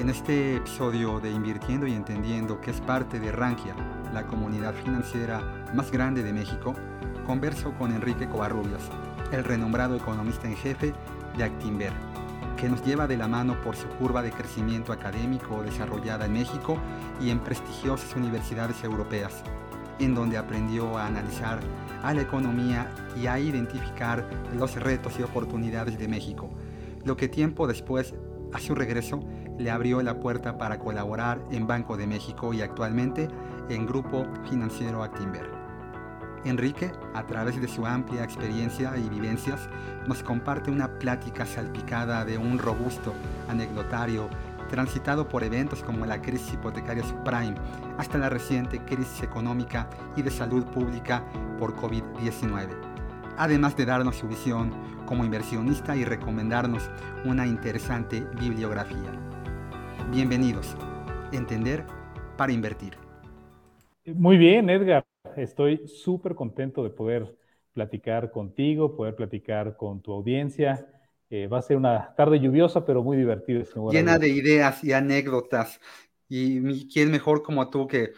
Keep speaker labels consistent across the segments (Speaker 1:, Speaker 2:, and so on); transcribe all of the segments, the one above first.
Speaker 1: En este episodio de Invirtiendo y Entendiendo, que es parte de Rankia, la comunidad financiera más grande de México, converso con Enrique Covarrubias, el renombrado economista en jefe de Actinver, que nos lleva de la mano por su curva de crecimiento académico desarrollada en México y en prestigiosas universidades europeas, en donde aprendió a analizar a la economía y a identificar los retos y oportunidades de México, lo que tiempo después, a su regreso, le abrió la puerta para colaborar en Banco de México y actualmente en Grupo Financiero Actinver. Enrique, a través de su amplia experiencia y vivencias, nos comparte una plática salpicada de un robusto anecdotario transitado por eventos como la crisis hipotecaria subprime hasta la reciente crisis económica y de salud pública por COVID-19, además de darnos su visión como inversionista y recomendarnos una interesante bibliografía. Bienvenidos. Entender para invertir.
Speaker 2: Muy bien, Edgar. Estoy súper contento de poder platicar contigo, poder platicar con tu audiencia. Eh, va a ser una tarde lluviosa, pero muy divertida.
Speaker 1: Llena de ideas y anécdotas. Y quién mejor como tú que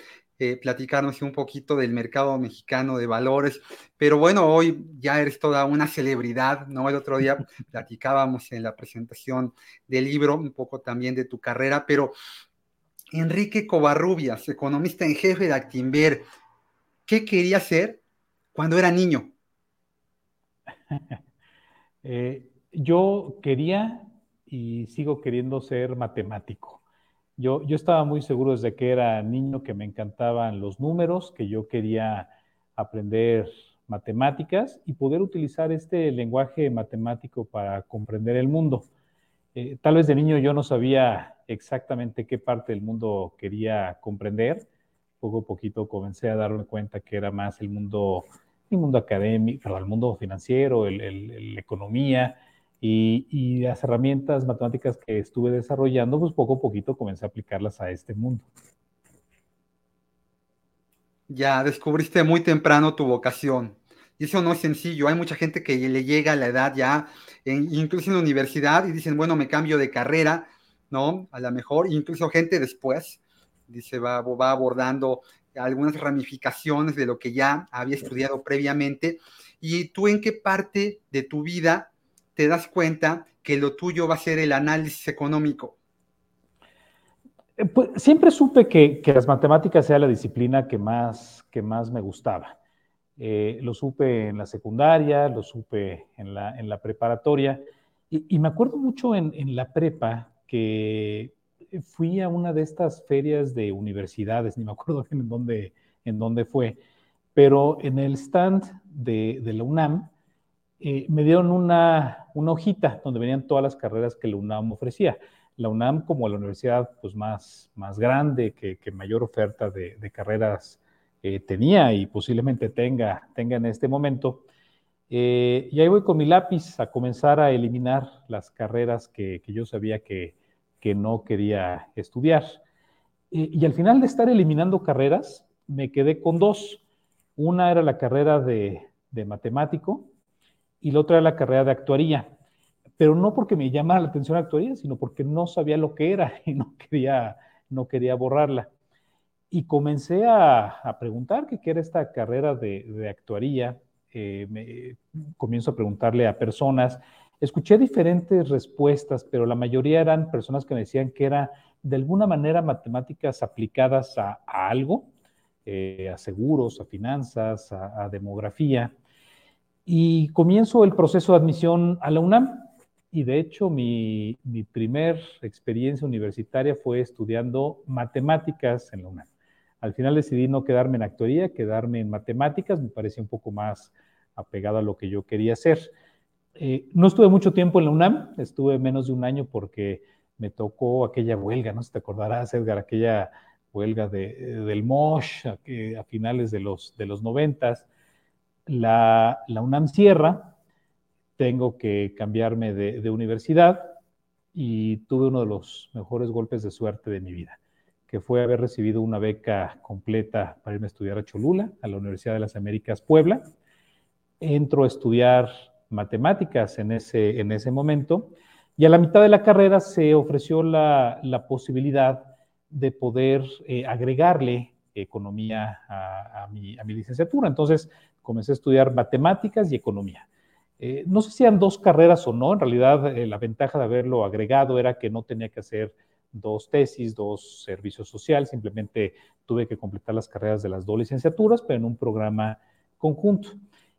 Speaker 1: eh, platicarnos un poquito del mercado mexicano de valores. Pero bueno, hoy ya eres toda una celebridad, ¿no? El otro día platicábamos en la presentación del libro un poco también de tu carrera, pero Enrique Covarrubias, economista en jefe de Actinver, ¿qué quería ser cuando era niño?
Speaker 2: Eh, yo quería y sigo queriendo ser matemático. Yo, yo estaba muy seguro desde que era niño que me encantaban los números, que yo quería aprender matemáticas y poder utilizar este lenguaje matemático para comprender el mundo. Eh, tal vez de niño yo no sabía exactamente qué parte del mundo quería comprender, poco a poquito comencé a darme cuenta que era más el mundo, el mundo académico, el mundo financiero, la economía y, las herramientas matemáticas que estuve desarrollando, pues poco a poquito comencé a aplicarlas a este mundo.
Speaker 1: Ya descubriste muy temprano tu vocación. Y eso no es sencillo. Hay mucha gente que le llega a la edad ya, incluso en la universidad, y dicen, bueno, me cambio de carrera, ¿no? A lo mejor, incluso gente después dice, va, va abordando algunas ramificaciones de lo que ya había estudiado previamente. ¿Y tú en qué parte de tu vida te das cuenta que lo tuyo va a ser el análisis económico?
Speaker 2: Eh, pues, siempre supe que, las matemáticas era la disciplina que más, que más me gustaba. Eh, lo supe en la secundaria, lo supe en la, en la preparatoria, y, me acuerdo mucho en, en la prepa que fui a una de estas ferias de universidades, ni me acuerdo en dónde, en dónde fue, pero en el stand de, la UNAM eh, me dieron una, hojita donde venían todas las carreras que la UNAM ofrecía. La UNAM como la universidad pues, más, más grande, que, mayor oferta de, carreras eh, tenía y posiblemente tenga, tenga en este momento. Eh, y ahí voy con mi lápiz a comenzar a eliminar las carreras que yo sabía que, que no quería estudiar. Y, al final de estar eliminando carreras, me quedé con dos. Una era la carrera de, matemático y la otra era la carrera de actuaría. Pero no porque me llamara la atención actuaría, sino porque no sabía lo que era y no quería, no quería borrarla. Y comencé a, preguntar qué era esta carrera de, actuaría. Eh, me, comienzo a preguntarle a personas Escuché diferentes respuestas, pero la mayoría eran personas que me decían que era de alguna manera matemáticas aplicadas a, algo, eh, a seguros, a finanzas, a, demografía. Y comienzo el proceso de admisión a la UNAM. Y de hecho, mi, primer experiencia universitaria fue estudiando matemáticas en la UNAM. Al final decidí no quedarme en actuaría, quedarme en matemáticas, me parecía un poco más apegado a lo que yo quería hacer. Eh, no estuve mucho tiempo en la UNAM, estuve menos de un año porque me tocó aquella huelga, no sé si te acordarás, Edgar, aquella huelga de, del MOSH a, finales de los, de los noventas. La, UNAM cierra, tengo que cambiarme de, universidad y tuve uno de los mejores golpes de suerte de mi vida, que fue haber recibido una beca completa para irme a estudiar a Cholula, a la Universidad de las Américas Puebla. Entro a estudiar matemáticas en ese, en ese momento y a la mitad de la carrera se ofreció la, posibilidad de poder eh, agregarle economía a, mi, licenciatura. Entonces comencé a estudiar matemáticas y economía. Eh, no sé si eran dos carreras o no, en realidad eh, la ventaja de haberlo agregado era que no tenía que hacer dos tesis, dos servicios sociales, simplemente tuve que completar las carreras de las dos licenciaturas, pero en un programa conjunto.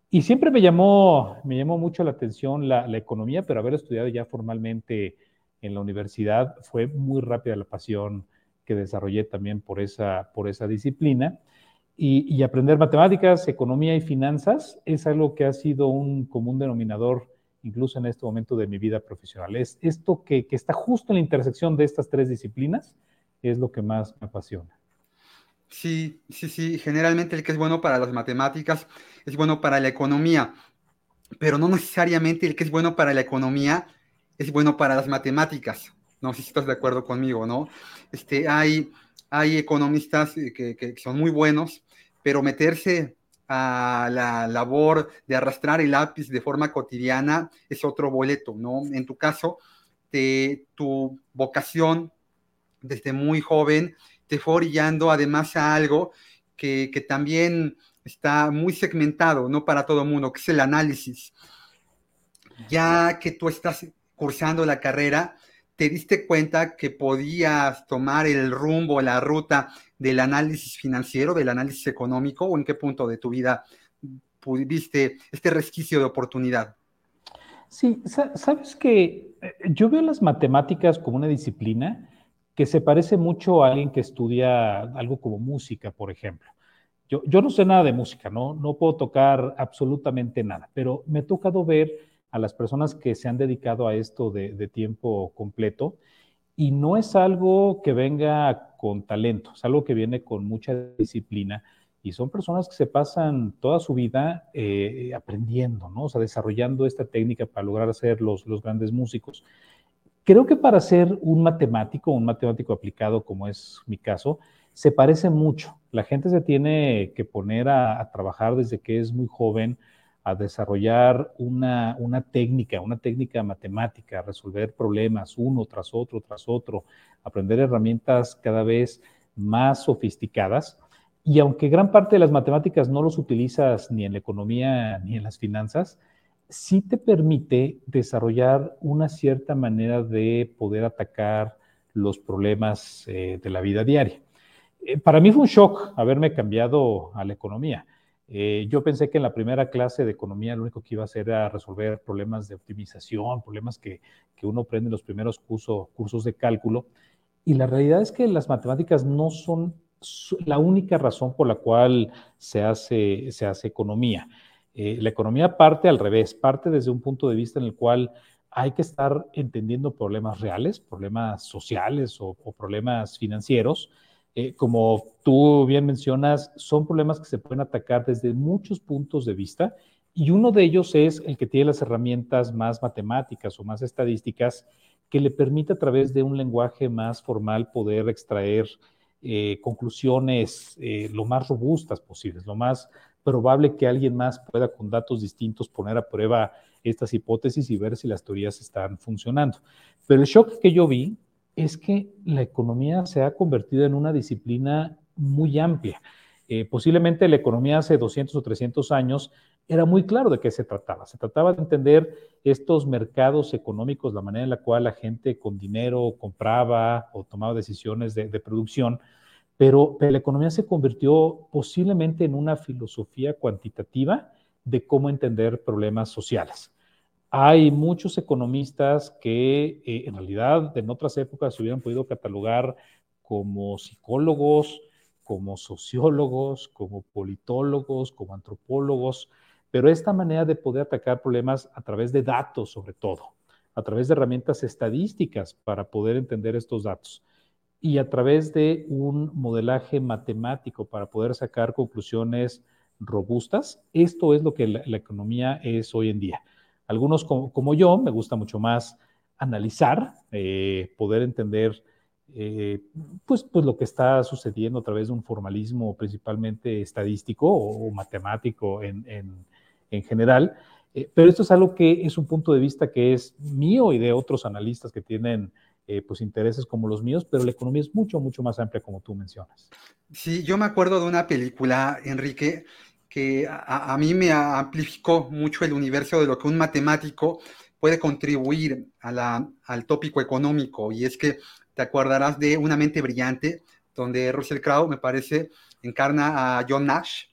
Speaker 2: Y siempre me llamó, me llamó mucho la atención la, economía, pero haber estudiado ya formalmente en la universidad fue muy rápida la pasión que desarrollé también por esa, por esa disciplina. Y, aprender matemáticas, economía y finanzas es algo que ha sido un común denominador incluso en este momento de mi vida profesional. Es esto que, que está justo en la intersección de estas tres disciplinas es lo que más me apasiona.
Speaker 1: Sí, sí, sí. Generalmente el que es bueno para las matemáticas es bueno para la economía, pero no necesariamente el que es bueno para la economía es bueno para las matemáticas. No sé si estás de acuerdo conmigo, ¿no? Este, hay, hay economistas que, que son muy buenos, pero meterse a la labor de arrastrar el lápiz de forma cotidiana es otro boleto, ¿no? En tu caso, de, tu vocación desde muy joven te fue orillando además a algo que, también está muy segmentado, no para todo el mundo, que es el análisis. Ya que tú estás cursando la carrera, te diste cuenta que podías tomar el rumbo, la ruta del análisis financiero, del análisis económico, o en qué punto de tu vida viste este resquicio de oportunidad?
Speaker 2: Sí, sabes que eh, yo veo las matemáticas como una disciplina que se parece mucho a alguien que estudia algo como música, por ejemplo. Yo, yo no sé nada de música, ¿no? no puedo tocar absolutamente nada, pero me ha tocado ver a las personas que se han dedicado a esto de, tiempo completo y no es algo que venga con talento, es algo que viene con mucha disciplina y son personas que se pasan toda su vida eh, aprendiendo, ¿no? O sea, desarrollando esta técnica para lograr ser los, los grandes músicos. Creo que para ser un matemático, un matemático aplicado como es mi caso, se parece mucho. La gente se tiene que poner a, trabajar desde que es muy joven, a desarrollar una, una, técnica, una técnica matemática, resolver problemas uno tras otro, tras otro, aprender herramientas cada vez más sofisticadas. Y aunque gran parte de las matemáticas no los utilizas ni en la economía ni en las finanzas, sí te permite desarrollar una cierta manera de poder atacar los problemas eh, de la vida diaria. Eh, para mí fue un shock haberme cambiado a la economía. Eh, yo pensé que en la primera clase de economía lo único que iba a hacer era resolver problemas de optimización, problemas que, uno aprende en los primeros cursos de cálculo. Y la realidad es que las matemáticas no son la única razón por la cual se hace, economía. Eh, la economía parte al revés, parte desde un punto de vista en el cual hay que estar entendiendo problemas reales, problemas sociales o, problemas financieros. Eh, como tú bien mencionas, son problemas que se pueden atacar desde muchos puntos de vista y uno de ellos es el que tiene las herramientas más matemáticas o más estadísticas que le permite a través de un lenguaje más formal poder extraer eh, conclusiones lo más robustas posibles, lo más probable que alguien más pueda con datos distintos poner a prueba estas hipótesis y ver si las teorías están funcionando. Pero el shock que yo vi es que la economía se ha convertido en una disciplina muy amplia. Eh, posiblemente la economía hace 200 o 300 años era muy claro de qué se trataba. Se trataba de entender estos mercados económicos, la manera en la cual la gente con dinero compraba o tomaba decisiones de producción pero, la economía se convirtió posiblemente en una filosofía cuantitativa de cómo entender problemas sociales. Hay muchos economistas que eh, en realidad en otras épocas se hubieran podido catalogar como psicólogos, como sociólogos, como politólogos, como antropólogos, pero esta manera de poder atacar problemas a través de datos sobre todo, a través de herramientas estadísticas para poder entender estos datos y a través de un modelaje matemático para poder sacar conclusiones robustas. Esto es lo que la, economía es hoy en día. Algunos como, yo, me gusta mucho más analizar, eh, poder entender eh, pues, pues lo que está sucediendo a través de un formalismo principalmente estadístico o, matemático en, general. Eh, pero esto es algo que es un punto de vista que es mío y de otros analistas que tienen eh, pues intereses como los míos, pero la economía es mucho, mucho más amplia como tú mencionas.
Speaker 1: Sí, yo me acuerdo de una película, Enrique, que a, mí me amplificó mucho el universo de lo que un matemático puede contribuir a al tópico económico, y es que te acordarás de Una mente brillante, donde Russell Crowe, me parece, encarna a John Nash,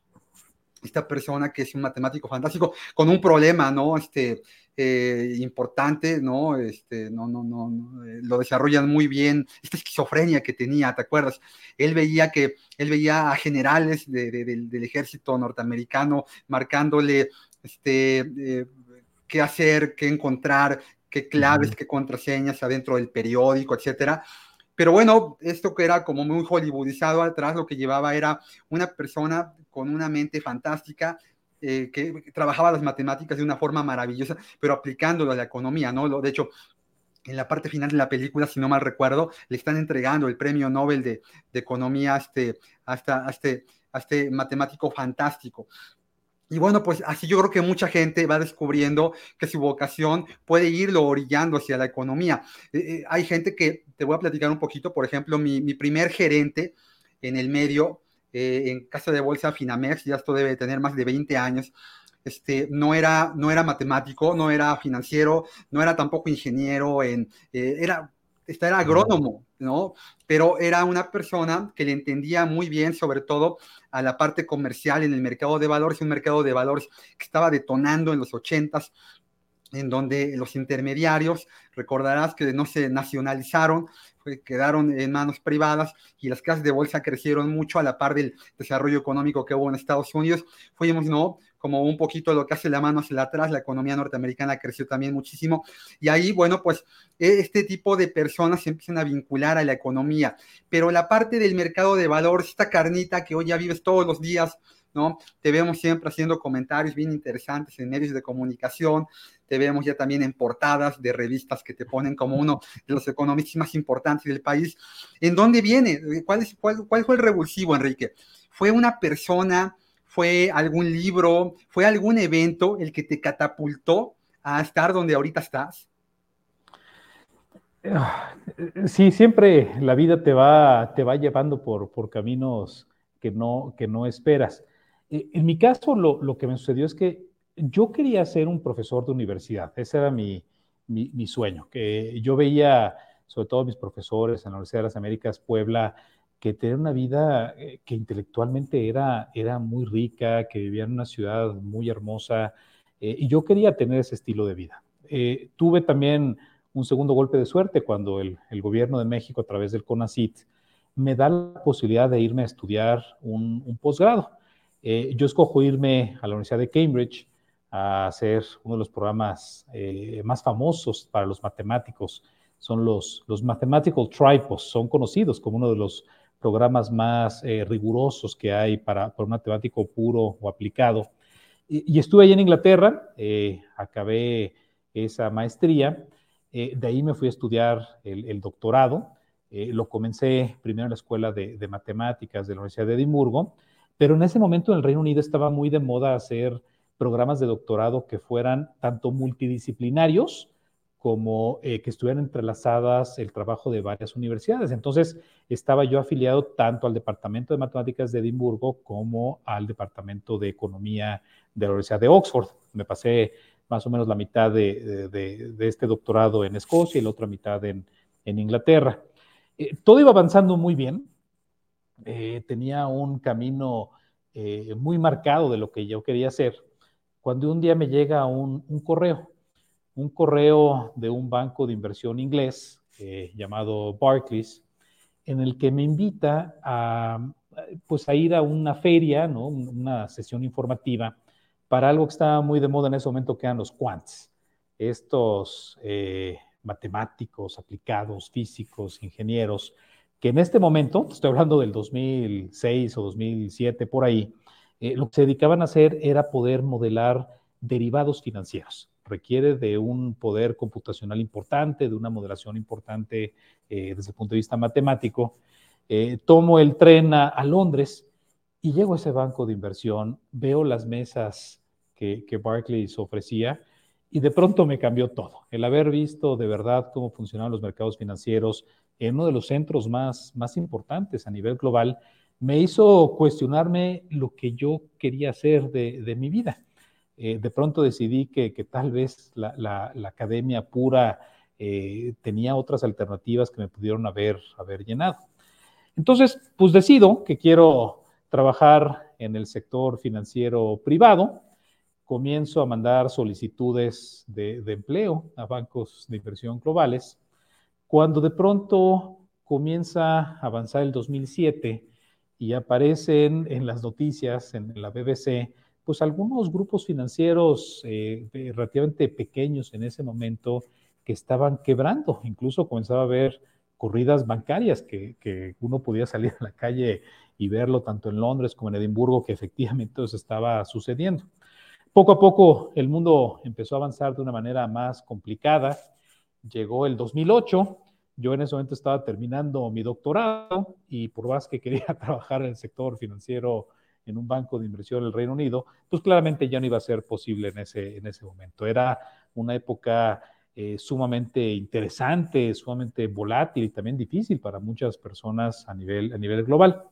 Speaker 1: esta persona que es un matemático fantástico, con un problema, ¿no? Este, eh, importante, ¿no? Este, no, no, no, eh, lo desarrollan muy bien, esta esquizofrenia que tenía, ¿te acuerdas? Él veía que, él veía a generales del ejército norteamericano marcándole, este, eh, qué hacer, qué encontrar, qué claves, qué contraseñas adentro del periódico, etcétera. Pero bueno, esto que era como muy hollywoodizado atrás, lo que llevaba era una persona con una mente fantástica, eh, que trabajaba las matemáticas de una forma maravillosa, pero aplicándolo a la economía, ¿no? De hecho, en la parte final de la película, si no mal recuerdo, le están entregando el premio Nobel de, economía a este, a este, a este matemático fantástico. Y bueno, pues así yo creo que mucha gente va descubriendo que su vocación puede irlo orillando hacia la economía. Eh, eh, hay gente que, te voy a platicar un poquito, por ejemplo, mi, primer gerente en el medio, eh, en Casa de Bolsa Finamex, ya esto debe tener más de 20 años, este, no, era, no era matemático, no era financiero, no era tampoco ingeniero, en, era esta era agrónomo, ¿no? Pero era una persona que le entendía muy bien, sobre todo a la parte comercial en el mercado de valores, un mercado de valores que estaba detonando en los ochentas, en donde los intermediarios, recordarás que no se nacionalizaron, quedaron en manos privadas y las casas de bolsa crecieron mucho a la par del desarrollo económico que hubo en Estados Unidos. Fuimos, ¿no? Como un poquito lo que hace la mano hacia atrás, la economía norteamericana creció también muchísimo. Y ahí, bueno, pues e, este tipo de personas se empiezan a vincular a la economía. Pero la parte del mercado de valores, esta carnita que hoy ya vives todos los días, Te vemos siempre haciendo comentarios bien interesantes en medios de comunicación, te vemos ya también en portadas de revistas que te ponen como uno de los economistas más importantes del país. ¿En dónde viene? ¿Cuál, es, cuál, cuál fue el revulsivo, Enrique? ¿Fue una persona, fue algún libro, fue algún evento el que te catapultó a estar donde ahorita estás?
Speaker 2: Ah, sí, siempre la vida te va, te va llevando por, por caminos que no, que no esperas. Eh, en mi caso, lo, que me sucedió es que yo quería ser un profesor de universidad. Ese era mi, sueño. Que yo veía, sobre todo mis profesores en la Universidad de las Américas, Puebla, que tenían una vida eh, que intelectualmente era, era muy rica, que vivían en una ciudad muy hermosa, eh, y yo quería tener ese estilo de vida. tuve también un segundo golpe de suerte cuando el, gobierno de México, a través del CONACIT, me da la posibilidad de irme a estudiar un posgrado. Eh, yo escojo irme a la Universidad de Cambridge a hacer uno de los programas eh, más famosos para los matemáticos. Son los, los Mathematical Tripos, son conocidos como uno de los programas más eh, rigurosos que hay para, un matemático puro o aplicado. Y, estuve allí en Inglaterra, acabé esa maestría, de ahí me fui a estudiar el, doctorado. lo comencé primero en la Escuela de, de Matemáticas de la Universidad de Edimburgo, pero en ese momento en el Reino Unido estaba muy de moda hacer programas de doctorado que fueran tanto multidisciplinarios como eh, que estuvieran entrelazadas el trabajo de varias universidades. Entonces, estaba yo afiliado tanto al Departamento de Matemáticas de Edimburgo como al Departamento de Economía de la Universidad de Oxford. Me pasé más o menos la mitad de, este doctorado en Escocia y la otra mitad en, Inglaterra. Eh, todo iba avanzando muy bien. Eh, tenía un camino eh, muy marcado de lo que yo quería hacer, cuando un día me llega un, correo, un correo de un banco de inversión inglés eh, llamado Barclays, en el que me invita a, pues, a ir a una feria, ¿no? una sesión informativa para algo que estaba muy de moda en ese momento, que eran los quants, estos matemáticos aplicados, físicos, ingenieros, que en este momento, estoy hablando del 2006 o 2007, por ahí, eh, lo que se dedicaban a hacer era poder modelar derivados financieros. Requiere de un poder computacional importante, de una modelación importante eh, desde el punto de vista matemático. Eh, tomo el tren a, Londres y llego a ese banco de inversión, veo las mesas que, que Barclays ofrecía y de pronto me cambió todo. El haber visto de verdad cómo funcionaban los mercados financieros en uno de los centros más, más importantes a nivel global me hizo cuestionarme lo que yo quería hacer de, mi vida. Eh, de pronto decidí que, tal vez la, academia pura eh, tenía otras alternativas que me pudieron haber, haber llenado. Entonces, pues decido que quiero trabajar en el sector financiero privado. Comienzo a mandar solicitudes de, de empleo a bancos de inversión globales. Cuando de pronto comienza a avanzar el 2007, y aparecen en las noticias, en la BBC, pues algunos grupos financieros eh, relativamente pequeños en ese momento que estaban quebrando. Incluso comenzaba a haber corridas bancarias que, que, uno podía salir a la calle y verlo tanto en Londres como en Edimburgo, que efectivamente eso estaba sucediendo. Poco a poco el mundo empezó a avanzar de una manera más complicada. Llegó el 2008 yo en ese momento estaba terminando mi doctorado y por más que quería trabajar en el sector financiero en un banco de inversión en el Reino Unido, pues claramente ya no iba a ser posible en ese, en ese momento. Era una época eh, sumamente interesante, sumamente volátil y también difícil para muchas personas a nivel, a nivel global.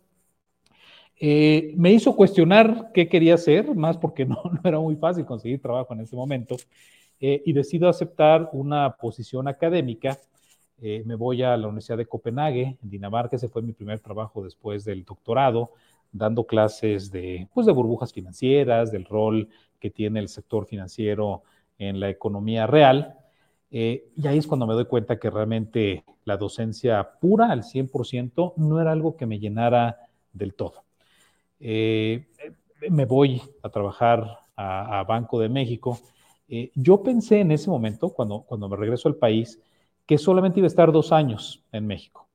Speaker 2: Eh, me hizo cuestionar qué quería hacer, más porque no, no, era muy fácil conseguir trabajo en ese momento, eh, y decido aceptar una posición académica eh, me voy a la Universidad de Copenhague, en Dinamarca, ese fue mi primer trabajo después del doctorado, dando clases de, pues, de burbujas financieras, del rol que tiene el sector financiero en la economía real. Eh, y ahí es cuando me doy cuenta que realmente la docencia pura al 100% no era algo que me llenara del todo. Eh, me voy a trabajar a, Banco de México. Yo pensé en ese momento, cuando, cuando me regreso al país, que solamente iba a estar dos años en México.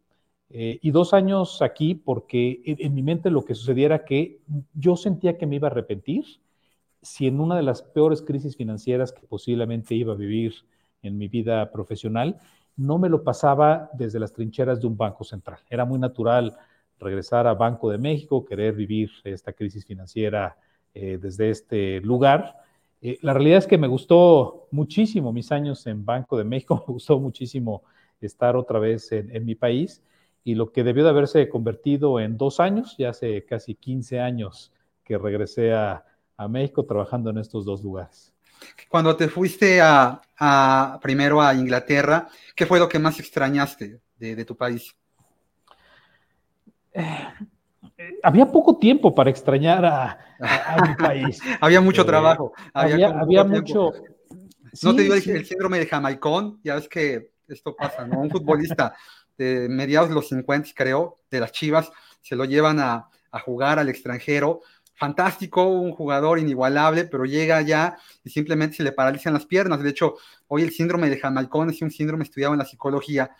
Speaker 2: Eh, y dos años aquí porque en, mi mente lo que sucediera que yo sentía que me iba a arrepentir si en una de las peores crisis financieras que posiblemente iba a vivir en mi vida profesional, no me lo pasaba desde las trincheras de un banco central. Era muy natural regresar a Banco de México, querer vivir esta crisis financiera eh, desde este lugar, eh, la realidad es que me gustó muchísimo mis años en Banco de México, me gustó muchísimo estar otra vez en, mi país y lo que debió de haberse convertido en dos años, ya hace casi 15 años que regresé a, México trabajando en estos dos lugares.
Speaker 1: Cuando te fuiste a, primero a Inglaterra, ¿qué fue lo que más extrañaste de, tu país?
Speaker 2: Eh, había poco tiempo para extrañar a, mi país.
Speaker 1: había mucho eh, trabajo.
Speaker 2: Había, mucho.
Speaker 1: no te digo el síndrome de Jamaicón, ya ves que esto pasa, ¿no? Un futbolista de mediados de los 50, creo, de las Chivas, se lo llevan a, jugar al extranjero. Fantástico, un jugador inigualable, pero llega allá y simplemente se le paralizan las piernas. De hecho, hoy el síndrome de Jamaicón es un síndrome estudiado en la psicología,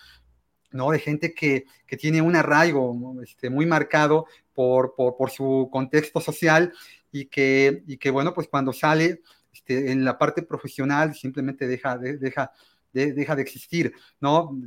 Speaker 1: ¿no? De gente que, tiene un arraigo este, muy marcado por, su contexto social y que, y que, bueno, pues cuando sale este, en la parte profesional simplemente deja de, deja, deja de existir, ¿no?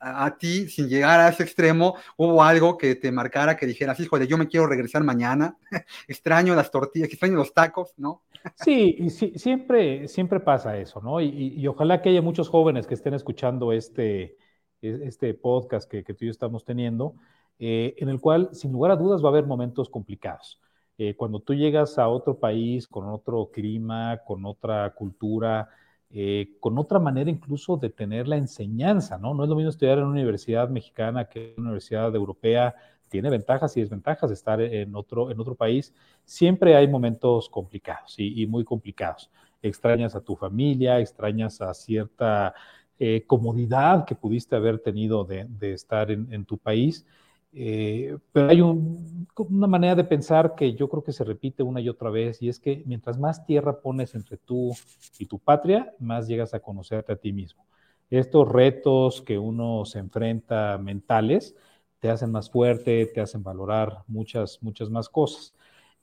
Speaker 1: A, ti, sin llegar a ese extremo, hubo algo que te marcara, que dijeras, híjole, yo me quiero regresar mañana, extraño las tortillas, extraño los tacos, ¿no?
Speaker 2: Sí, y sí, siempre, siempre pasa eso, ¿no? Y, y, ojalá que haya muchos jóvenes que estén escuchando este, este podcast que, tú y yo estamos teniendo, eh, en el cual, sin lugar a dudas, va a haber momentos complicados. Eh, cuando tú llegas a otro país con otro clima, con otra cultura, eh, con otra manera incluso de tener la enseñanza, ¿no? No es lo mismo estudiar en una universidad mexicana que en una universidad europea, tiene ventajas y desventajas de estar en otro, en otro país. Siempre hay momentos complicados y muy complicados. Extrañas a tu familia, extrañas a cierta eh, comodidad que pudiste haber tenido de, estar en, tu país. Eh, pero hay una manera de pensar que yo creo que se repite una y otra vez, y es que mientras más tierra pones entre tú y tu patria, más llegas a conocerte a ti mismo. Estos retos que uno se enfrenta mentales te hacen más fuerte, te hacen valorar muchas, muchas más cosas.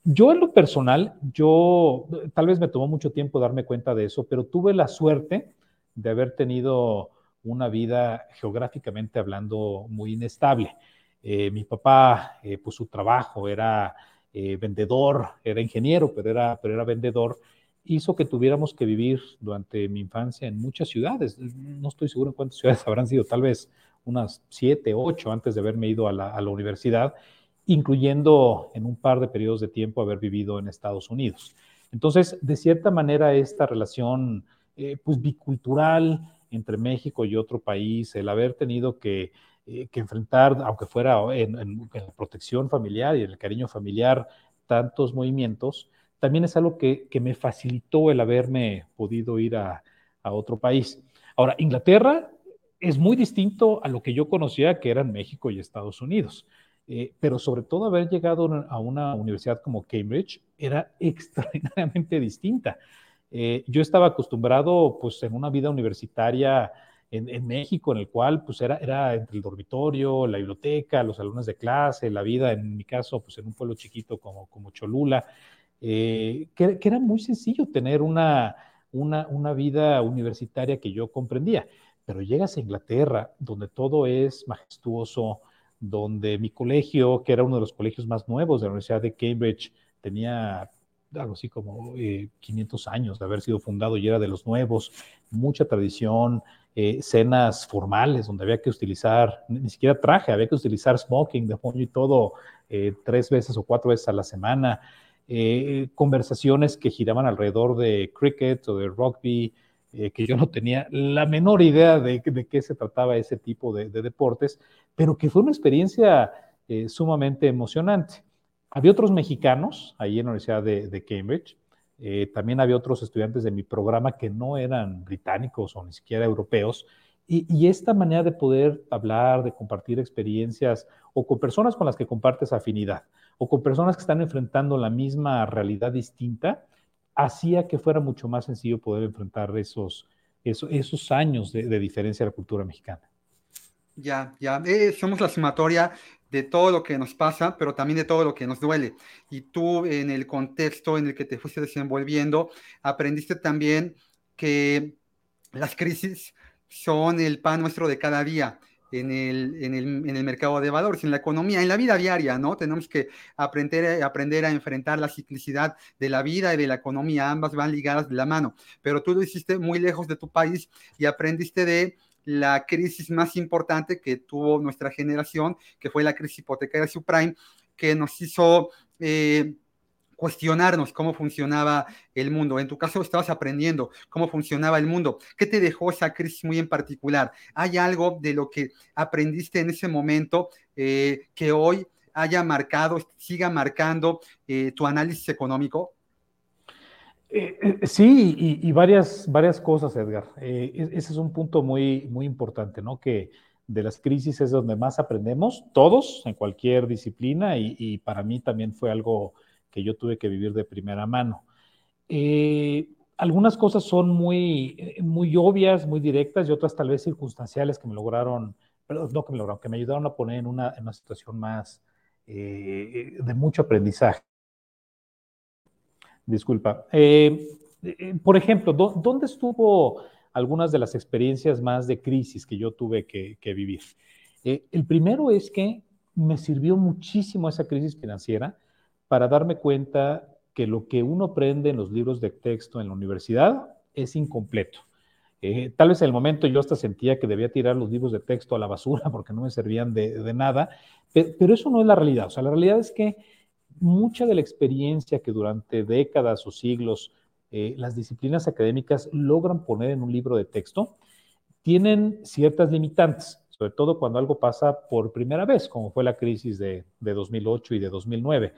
Speaker 2: Yo en lo personal, yo tal vez me tomó mucho tiempo darme cuenta de eso, pero tuve la suerte de haber tenido una vida geográficamente hablando muy inestable. Eh, mi papá, eh, pues su trabajo era eh, vendedor, era ingeniero, pero era, pero era vendedor, hizo que tuviéramos que vivir durante mi infancia en muchas ciudades. No estoy seguro en cuántas ciudades habrán sido, tal vez unas siete, ocho antes de haberme ido a la, a la universidad incluyendo en un par de periodos de tiempo haber vivido en Estados Unidos. Entonces, de cierta manera, esta relación eh, pues bicultural entre México y otro país, el haber tenido que, eh, enfrentar, aunque fuera en, la protección familiar y en el cariño familiar, tantos movimientos, también es algo que, me facilitó el haberme podido ir a, a otro país. Ahora, Inglaterra es muy distinto a lo que yo conocía que eran México y Estados Unidos. Eh, pero sobre todo haber llegado a una universidad como Cambridge era extraordinariamente distinta. Eh, yo estaba acostumbrado, pues, en una vida universitaria en, México, en el cual, pues, era, era entre el dormitorio, la biblioteca, los salones de clase, la vida, en mi caso, pues, en un pueblo chiquito como, como Cholula, eh, que, que, era muy sencillo tener una, una, una vida universitaria que yo comprendía. Pero llegas a Inglaterra, donde todo es majestuoso, donde mi colegio, que era uno de los colegios más nuevos de la Universidad de Cambridge, tenía algo así como 500 eh, años de haber sido fundado y era de los nuevos, mucha tradición, eh, cenas formales donde había que utilizar, ni siquiera traje, había que utilizar smoking de moño y todo eh, tres veces o cuatro veces a la semana, conversaciones que giraban alrededor de cricket o de rugby, eh, que yo no tenía la menor idea de, de qué se trataba ese tipo de, deportes, pero que fue una experiencia eh, sumamente emocionante. Había otros mexicanos ahí en la Universidad de, Cambridge, eh, también había otros estudiantes de mi programa que no eran británicos o ni siquiera europeos, y, y, esta manera de poder hablar, de compartir experiencias, o con personas con las que compartes afinidad, o con personas que están enfrentando la misma realidad distinta, hacía que fuera mucho más sencillo poder enfrentar esos, esos, años de, diferencia de la cultura mexicana.
Speaker 1: Ya, ya, eh, somos la sumatoria de todo lo que nos pasa, pero también de todo lo que nos duele. Y tú, en el contexto en el que te fuiste desenvolviendo, aprendiste también que las crisis son el pan nuestro de cada día en el, en, el, en el, mercado de valores, en la economía, en la vida diaria, ¿no? Tenemos que aprender, aprender a enfrentar la ciclicidad de la vida y de la economía, ambas van ligadas de la mano, pero tú lo hiciste muy lejos de tu país y aprendiste de la crisis más importante que tuvo nuestra generación, que fue la crisis hipotecaria subprime, que nos hizo... Eh, cuestionarnos cómo funcionaba el mundo. En tu caso estabas aprendiendo cómo funcionaba el mundo. ¿Qué te dejó esa crisis muy en particular? ¿Hay algo de lo que aprendiste en ese momento eh, que hoy haya marcado, siga marcando eh, tu análisis económico?
Speaker 2: Eh, sí, y, varias, varias cosas, Edgar. E, ese es un punto muy, muy importante, ¿no? Que de las crisis es donde más aprendemos, todos, en cualquier disciplina, y para mí también fue algo que yo tuve que vivir de primera mano. Eh, algunas cosas son muy, eh, muy obvias, muy directas y otras tal vez circunstanciales que me lograron, no que me lograron, que me ayudaron a poner en una, en una situación más eh, de mucho aprendizaje. Disculpa. por ejemplo, ¿dónde estuvo algunas de las experiencias más de crisis que yo tuve que, que vivir? el primero es que me sirvió muchísimo esa crisis financiera para darme cuenta que lo que uno aprende en los libros de texto en la universidad es incompleto. Eh, tal vez en el momento yo hasta sentía que debía tirar los libros de texto a la basura porque no me servían de, nada, pero, eso no es la realidad. O sea, la realidad es que mucha de la experiencia que durante décadas o siglos eh, las disciplinas académicas logran poner en un libro de texto, tienen ciertas limitantes, sobre todo cuando algo pasa por primera vez, como fue la crisis de, de 2008 y de 2009.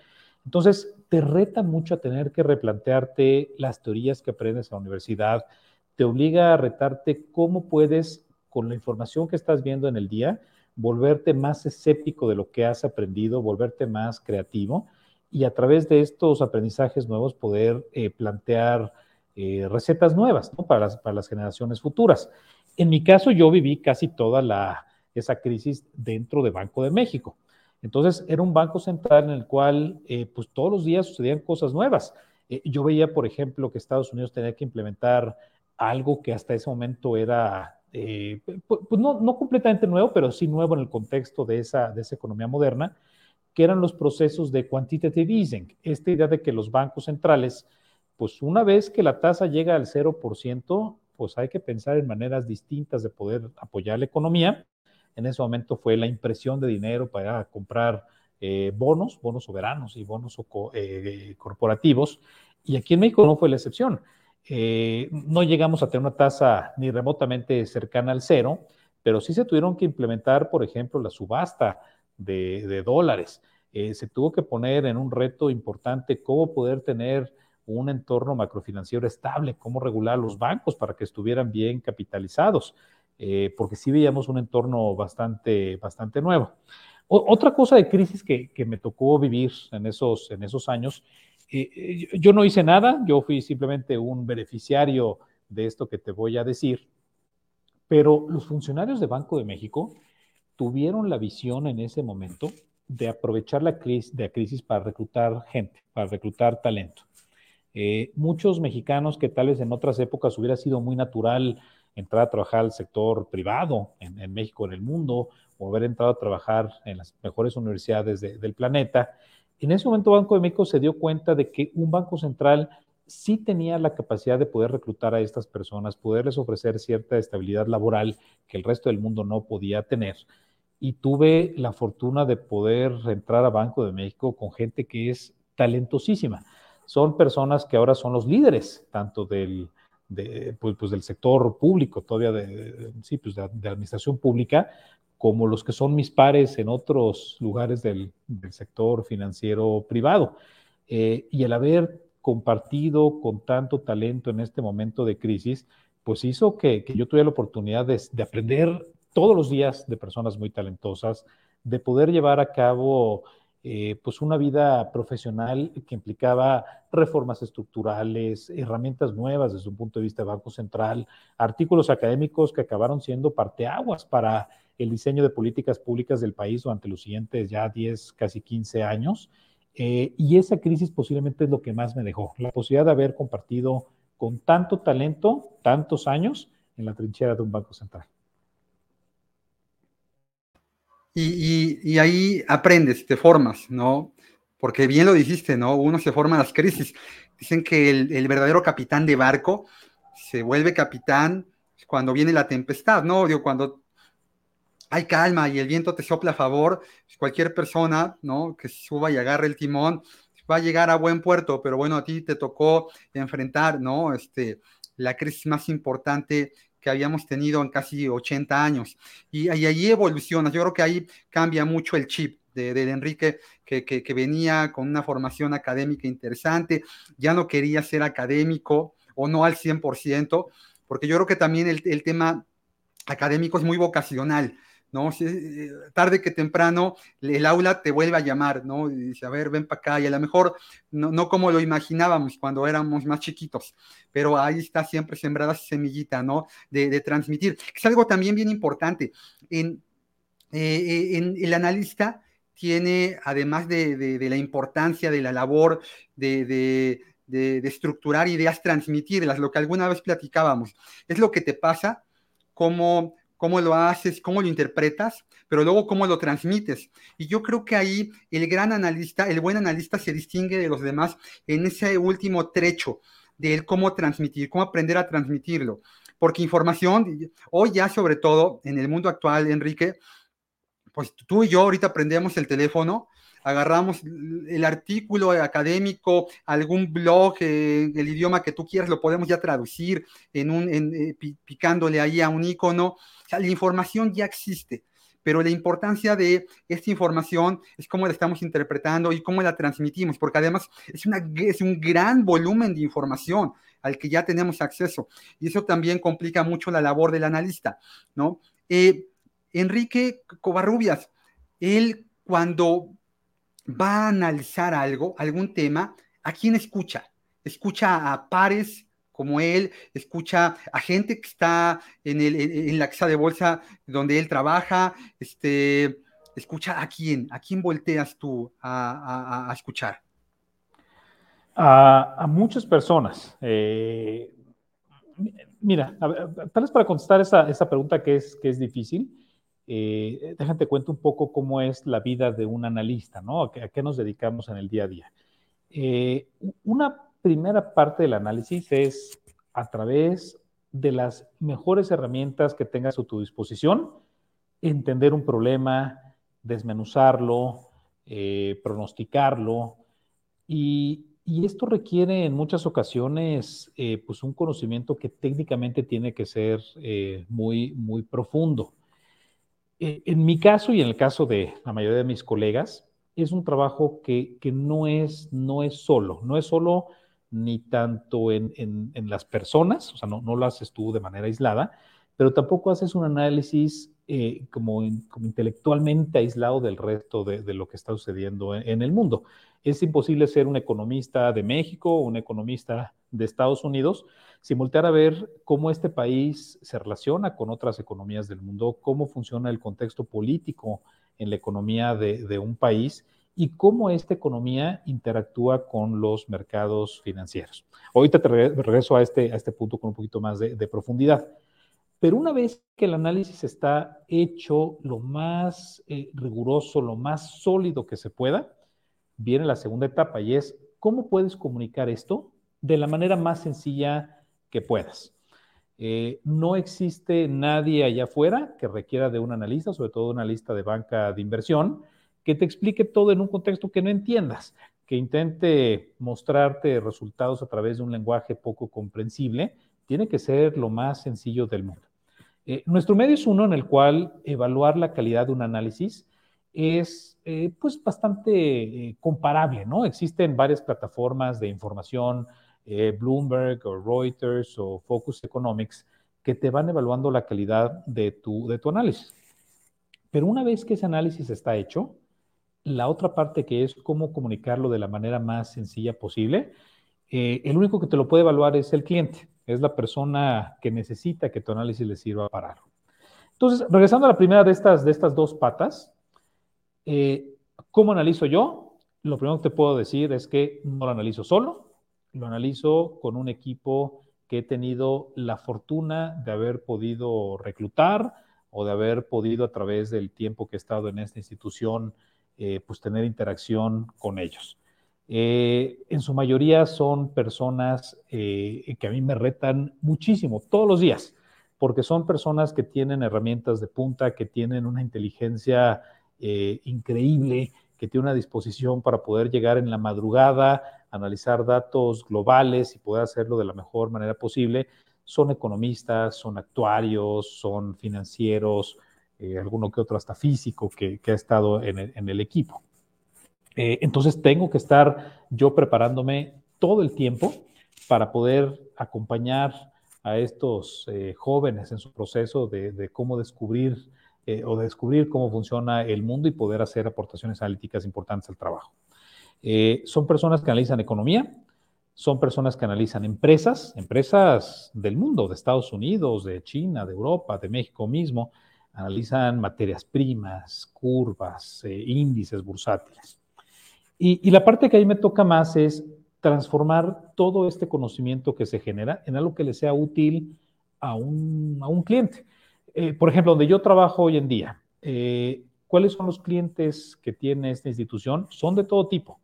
Speaker 2: Entonces, te reta mucho a tener que replantearte las teorías que aprendes en la universidad, te obliga a retarte cómo puedes, con la información que estás viendo en el día, volverte más escéptico de lo que has aprendido, volverte más creativo y a través de estos aprendizajes nuevos poder eh, plantear eh, recetas nuevas para, las, para las generaciones futuras. En mi caso, yo viví casi toda la, esa crisis dentro de Banco de México. Entonces, era un banco central en el cual, eh, pues todos los días sucedían cosas nuevas. Eh, yo veía, por ejemplo, que Estados Unidos tenía que implementar algo que hasta ese momento era, eh, pues no, no, completamente nuevo, pero sí nuevo en el contexto de esa, de esa economía moderna, que eran los procesos de quantitative easing. Esta idea de que los bancos centrales, pues una vez que la tasa llega al 0%, pues hay que pensar en maneras distintas de poder apoyar la economía. En ese momento fue la impresión de dinero para comprar eh, bonos, bonos soberanos y bonos eh, corporativos. Y aquí en México no fue la excepción. Eh, no llegamos a tener una tasa ni remotamente cercana al cero, pero sí se tuvieron que implementar, por ejemplo, la subasta de, dólares. se tuvo que poner en un reto importante cómo poder tener un entorno macrofinanciero estable, cómo regular los bancos para que estuvieran bien capitalizados, eh, porque sí veíamos un entorno bastante, bastante nuevo. otra cosa de crisis que, me tocó vivir en esos, en esos años, eh, eh, yo no hice nada, yo fui simplemente un beneficiario de esto que te voy a decir, pero los funcionarios de Banco de México tuvieron la visión en ese momento de aprovechar la crisis, de la crisis para reclutar gente, para reclutar talento. Eh, muchos mexicanos que tal vez en otras épocas hubiera sido muy natural entrar a trabajar al sector privado en, México, en el mundo, o haber entrado a trabajar en las mejores universidades del planeta, en ese momento Banco de México se dio cuenta de que un banco central sí tenía la capacidad de poder reclutar a estas personas, poderles ofrecer cierta estabilidad laboral que el resto del mundo no podía tener. Y tuve la fortuna de poder entrar a Banco de México con gente que es talentosísima son personas que ahora son los líderes, tanto del, pues, pues, del sector público, todavía de, sí, pues de, administración pública, como los que son mis pares en otros lugares del, sector financiero privado. Eh, y el haber compartido con tanto talento en este momento de crisis, pues hizo que, yo tuviera la oportunidad de, de, aprender todos los días de personas muy talentosas, de poder llevar a cabo eh, pues una vida profesional que implicaba reformas estructurales, herramientas nuevas desde un punto de vista de Banco Central, artículos académicos que acabaron siendo parteaguas para el diseño de políticas públicas del país durante los siguientes ya 10, casi 15 años. Eh, y esa crisis posiblemente es lo que más me dejó, la posibilidad de haber compartido con tanto talento, tantos años en la trinchera de un Banco Central.
Speaker 1: Y, ahí aprendes, te formas, ¿no? Porque bien lo dijiste, ¿no? Uno se forma en las crisis. Dicen que el, verdadero capitán de barco se vuelve capitán cuando viene la tempestad, ¿no? Digo, cuando hay calma y el viento te sopla a favor, pues cualquier persona, ¿no? Que suba y agarre el timón, va a llegar a buen puerto, pero bueno, a ti te tocó enfrentar, ¿no? Este, la crisis más importante que habíamos tenido en casi 80 años. Y, ahí evoluciona, yo creo que ahí cambia mucho el chip de, Enrique, que, venía con una formación académica interesante, ya no quería ser académico o no al 100%, porque yo creo que también el, el tema académico es muy vocacional. ¿No? Eh, tarde que temprano el aula te vuelve a llamar, ¿no? Y dice, a ver, ven para acá, y a lo mejor no, como lo imaginábamos cuando éramos más chiquitos, pero ahí está siempre sembrada esa semillita, ¿no? De, transmitir. Es algo también bien importante. En, eh, en el analista tiene, además de, la importancia de la labor de, de, estructurar ideas, transmitirlas, lo que alguna vez platicábamos, es lo que te pasa como cómo lo haces, cómo lo interpretas, pero luego cómo lo transmites. Y yo creo que ahí el gran analista, el buen analista se distingue de los demás en ese último trecho de cómo transmitir, cómo aprender a transmitirlo. Porque información, hoy ya sobre todo en el mundo actual, Enrique, pues tú y yo ahorita aprendemos el teléfono agarramos el artículo académico, algún blog, eh, el idioma que tú quieras, lo podemos ya traducir en un, eh, picándole ahí a un icono. O sea, la información ya existe, pero la importancia de esta información es cómo la estamos interpretando y cómo la transmitimos, porque además es, un gran volumen de información al que ya tenemos acceso, y eso también complica mucho la labor del analista, ¿no? Eh, Enrique Covarrubias, él cuando va a analizar algo, algún tema, ¿a quién escucha? Escucha a pares como él, escucha a gente que está en, el, en la casa de bolsa donde él trabaja, este, escucha a quién, a quién volteas tú a, escuchar.
Speaker 2: A, muchas personas. Eh, mira, tal vez para contestar esa, pregunta que es, que es difícil, eh, déjate cuento un poco cómo es la vida de un analista, ¿no? ¿A qué, nos dedicamos en el día a día? Eh, una primera parte del análisis es a través de las mejores herramientas que tengas a tu disposición, entender un problema, desmenuzarlo, eh, pronosticarlo, y, esto requiere en muchas ocasiones eh, pues un conocimiento que técnicamente tiene que ser eh, muy, muy profundo. En mi caso y en el caso de la mayoría de mis colegas, es un trabajo que, no, es, no es solo, no es solo ni tanto en, las personas, o sea, no, no, lo haces tú de manera aislada, pero tampoco haces un análisis eh, como, intelectualmente aislado del resto de, lo que está sucediendo en, el mundo. Es imposible ser un economista de México un economista de Estados Unidos sin voltear a ver cómo este país se relaciona con otras economías del mundo, cómo funciona el contexto político en la economía de un país y cómo esta economía interactúa con los mercados financieros. Ahorita te regreso a este, a este punto con un poquito más de, profundidad. Pero una vez que el análisis está hecho lo más eh, riguroso, lo más sólido que se pueda, viene la segunda etapa y es cómo puedes comunicar esto de la manera más sencilla que puedas. Eh, no existe nadie allá afuera que requiera de un analista, sobre todo una lista de banca de inversión, que te explique todo en un contexto que no entiendas, que intente mostrarte resultados a través de un lenguaje poco comprensible, tiene que ser lo más sencillo del mundo. Eh, nuestro medio es uno en el cual evaluar la calidad de un análisis es eh, pues bastante comparable, ¿no? Existen varias plataformas de información, Bloomberg o Reuters o Focus Economics, que te van evaluando la calidad de tu, de tu análisis. Pero una vez que ese análisis está hecho, la otra parte que es cómo comunicarlo de la manera más sencilla posible, eh, el único que te lo puede evaluar es el cliente, es la persona que necesita que tu análisis le sirva para algo. Entonces, regresando a la primera de estas, de estas dos patas, eh, ¿cómo analizo yo? Lo primero que te puedo decir es que no lo analizo solo, lo analizo con un equipo que he tenido la fortuna de haber podido reclutar o de haber podido a través del tiempo que he estado en esta institución eh, pues tener interacción con ellos. Eh, en su mayoría son personas eh, que a mí me retan muchísimo, todos los días, porque son personas que tienen herramientas de punta, que tienen una inteligencia increíble, que tienen una disposición para poder llegar en la madrugada, analizar datos globales y poder hacerlo de la mejor manera posible. Son economistas, son actuarios, son financieros, eh, alguno que otro hasta físico que, ha estado en el, equipo. Eh, entonces tengo que estar yo preparándome todo el tiempo para poder acompañar a estos eh, jóvenes en su proceso de, cómo descubrir o descubrir cómo funciona el mundo y poder hacer aportaciones analíticas importantes al trabajo. son personas que analizan economía, son personas que analizan empresas, empresas del mundo, de Estados Unidos, de China, de Europa, de México mismo, analizan materias primas, curvas, eh, índices bursátiles. Y, la parte que ahí me toca más es transformar todo este conocimiento que se genera en algo que le sea útil a un, cliente. Eh, por ejemplo, donde yo trabajo hoy en día, eh, ¿cuáles son los clientes que tiene esta institución? Son de todo tipo.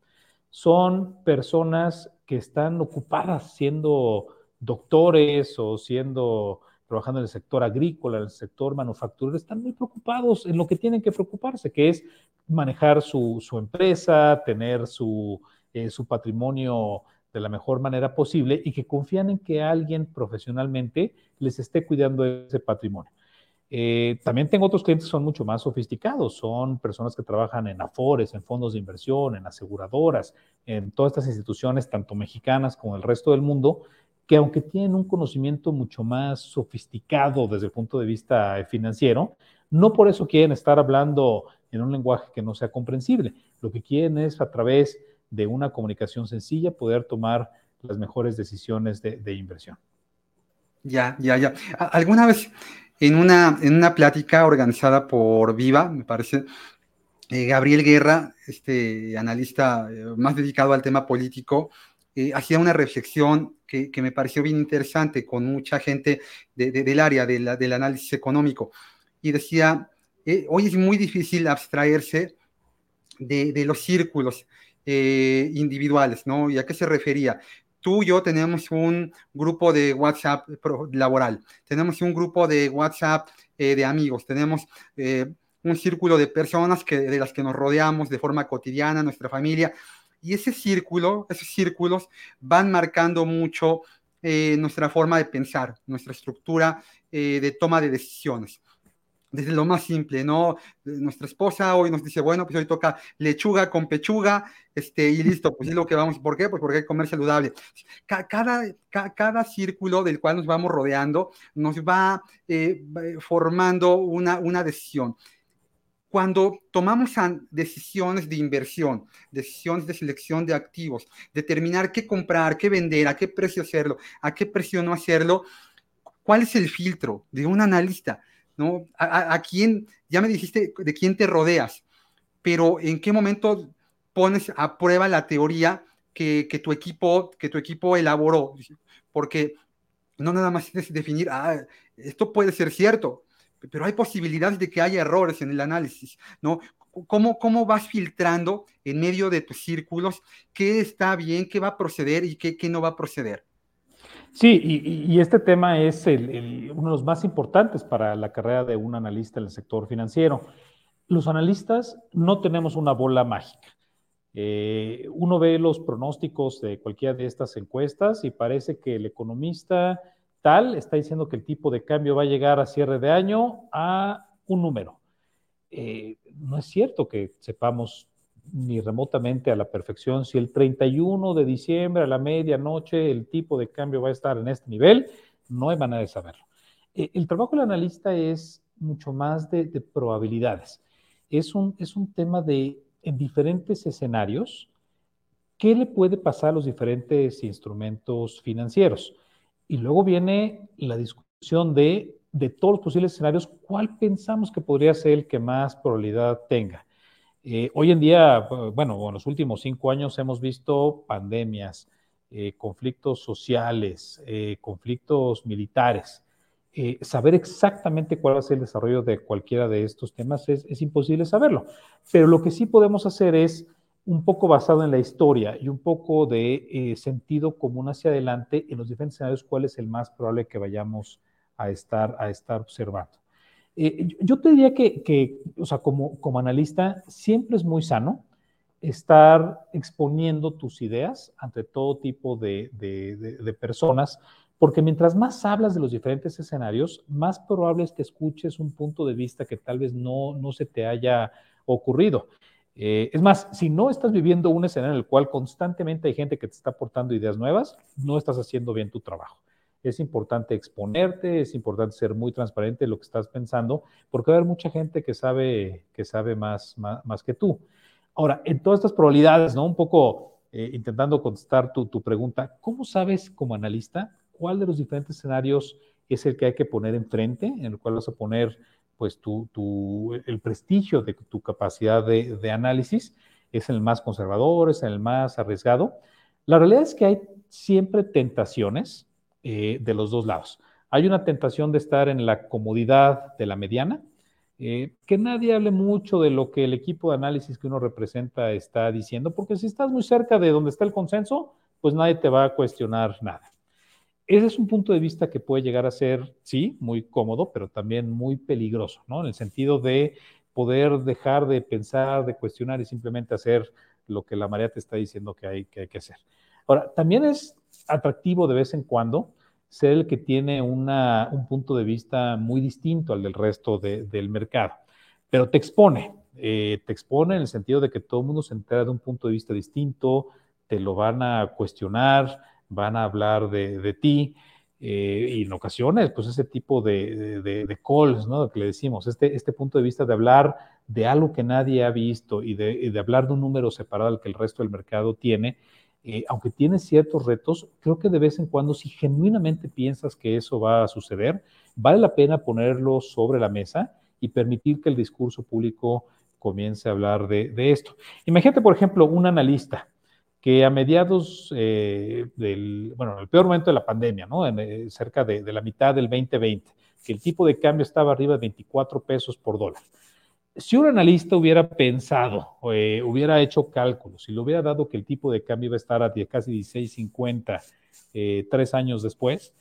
Speaker 2: Son personas que están ocupadas siendo doctores o siendo trabajando en el sector agrícola, en el sector manufacturero, están muy preocupados en lo que tienen que preocuparse, que es manejar su, empresa, tener su, eh, su patrimonio de la mejor manera posible y que confían en que alguien profesionalmente les esté cuidando ese patrimonio. Eh, también tengo otros clientes que son mucho más sofisticados, son personas que trabajan en afores, en fondos de inversión, en aseguradoras, en todas estas instituciones, tanto mexicanas como el resto del mundo, que aunque tienen un conocimiento mucho más sofisticado desde el punto de vista financiero, no por eso quieren estar hablando en un lenguaje que no sea comprensible. Lo que quieren es a través de una comunicación sencilla poder tomar las mejores decisiones de, inversión.
Speaker 1: Ya, ya, ya. Alguna vez en una, en una plática organizada por Viva, me parece, eh, Gabriel Guerra, este analista eh, más dedicado al tema político, hacía una reflexión que, me pareció bien interesante con mucha gente del área del análisis económico. Y decía, hoy es muy difícil abstraerse de, los círculos individuales, ¿no? ¿Y a qué se refería? Tú y yo tenemos un grupo de WhatsApp laboral, tenemos un grupo de WhatsApp eh, de amigos, tenemos eh, un círculo de personas que, de las que nos rodeamos de forma cotidiana, nuestra familia, y ese círculo, esos círculos van marcando mucho eh, nuestra forma de pensar, nuestra estructura de toma de decisiones desde lo más simple, ¿no? Nuestra esposa hoy nos dice, bueno, pues hoy toca lechuga con pechuga, este, y listo, pues es lo que vamos, ¿por qué? Pues porque hay que comer saludable. Cada, cada, círculo del cual nos vamos rodeando nos va eh, formando una, una decisión. Cuando tomamos decisiones de inversión, decisiones de selección de activos, determinar qué comprar, qué vender, a qué precio hacerlo, a qué precio no hacerlo, ¿cuál es el filtro de un analista? ¿No? A, quién, ya me dijiste de quién te rodeas, pero en qué momento pones a prueba la teoría que, tu, equipo, que tu equipo elaboró, porque no nada más es definir, ah, esto puede ser cierto, pero hay posibilidades de que haya errores en el análisis, ¿no? ¿Cómo, ¿Cómo vas filtrando en medio de tus círculos qué está bien, qué va a proceder y qué, qué no va a proceder?
Speaker 2: Sí, y, este tema es uno de los más importantes para la carrera de un analista en el sector financiero. Los analistas no tenemos una bola mágica. Eh, uno ve los pronósticos de cualquiera de estas encuestas y parece que el economista tal está diciendo que el tipo de cambio va a llegar a cierre de año a un número. Eh, no es cierto que sepamos ni remotamente a la perfección. Si el 31 de diciembre a la medianoche el tipo de cambio va a estar en este nivel, no hay manera de saberlo. Eh, el trabajo del analista es mucho más de, probabilidades. Es un, es un tema de en diferentes escenarios, ¿qué le puede pasar a los diferentes instrumentos financieros? Y luego viene la discusión de, de todos los posibles escenarios, ¿cuál pensamos que podría ser el que más probabilidad tenga? Eh, hoy en día, bueno, en los últimos cinco años hemos visto pandemias, eh, conflictos sociales, eh, conflictos militares. saber exactamente cuál va a ser el desarrollo de cualquiera de estos temas es, imposible saberlo. Pero lo que sí podemos hacer es un poco basado en la historia y un poco de sentido común hacia adelante en los diferentes escenarios, cuál es el más probable que vayamos a estar, a estar observando. Eh, yo te diría que, o sea, como, como analista, siempre es muy sano estar exponiendo tus ideas ante todo tipo de, de, personas, porque mientras más hablas de los diferentes escenarios, más probable es que escuches un punto de vista que tal vez no, no se te haya ocurrido. Eh, es más, si no estás viviendo un escenario en el cual constantemente hay gente que te está aportando ideas nuevas, no estás haciendo bien tu trabajo es importante exponerte, es importante ser muy transparente en lo que estás pensando, porque va a haber mucha gente que sabe, que sabe más, más, que tú. Ahora, en todas estas probabilidades, ¿no? Un poco eh, intentando contestar tu, tu, pregunta, ¿cómo sabes como analista cuál de los diferentes escenarios es el que hay que poner enfrente, en el cual vas a poner pues tu, tu, el prestigio de tu capacidad de, de análisis? ¿Es el más conservador? ¿Es el más arriesgado? La realidad es que hay siempre tentaciones eh, de los dos lados. Hay una tentación de estar en la comodidad de la mediana, eh, que nadie hable mucho de lo que el equipo de análisis que uno representa está diciendo, porque si estás muy cerca de donde está el consenso, pues nadie te va a cuestionar nada. Ese es un punto de vista que puede llegar a ser, sí, muy cómodo, pero también muy peligroso, ¿no? En el sentido de poder dejar de pensar, de cuestionar y simplemente hacer lo que la marea te está diciendo que hay que, hay que hacer. Ahora, también es atractivo de vez en cuando ser el que tiene un punto de vista muy distinto al del resto del mercado, pero te expone, eh, te expone en el sentido de que todo el mundo se entera de un punto de vista distinto, te lo van a cuestionar, van a hablar de, ti. Eh, y en ocasiones, pues ese tipo de, calls, ¿no? Que le decimos, este, este punto de vista de hablar de algo que nadie ha visto y de, y de hablar de un número separado al que el resto del mercado tiene, eh, aunque tiene ciertos retos, creo que de vez en cuando, si genuinamente piensas que eso va a suceder, vale la pena ponerlo sobre la mesa y permitir que el discurso público comience a hablar de, esto. Imagínate, por ejemplo, un analista que a mediados eh, del, bueno, el peor momento de la pandemia. Eh, cerca de, de, la mitad del 2020, que el tipo de cambio estaba arriba de 24 pesos por dólar si un analista hubiera pensado, eh, hubiera hecho cálculos, si le hubiera dado que el tipo de cambio iba a estar a casi 16.50 eh, tres años después,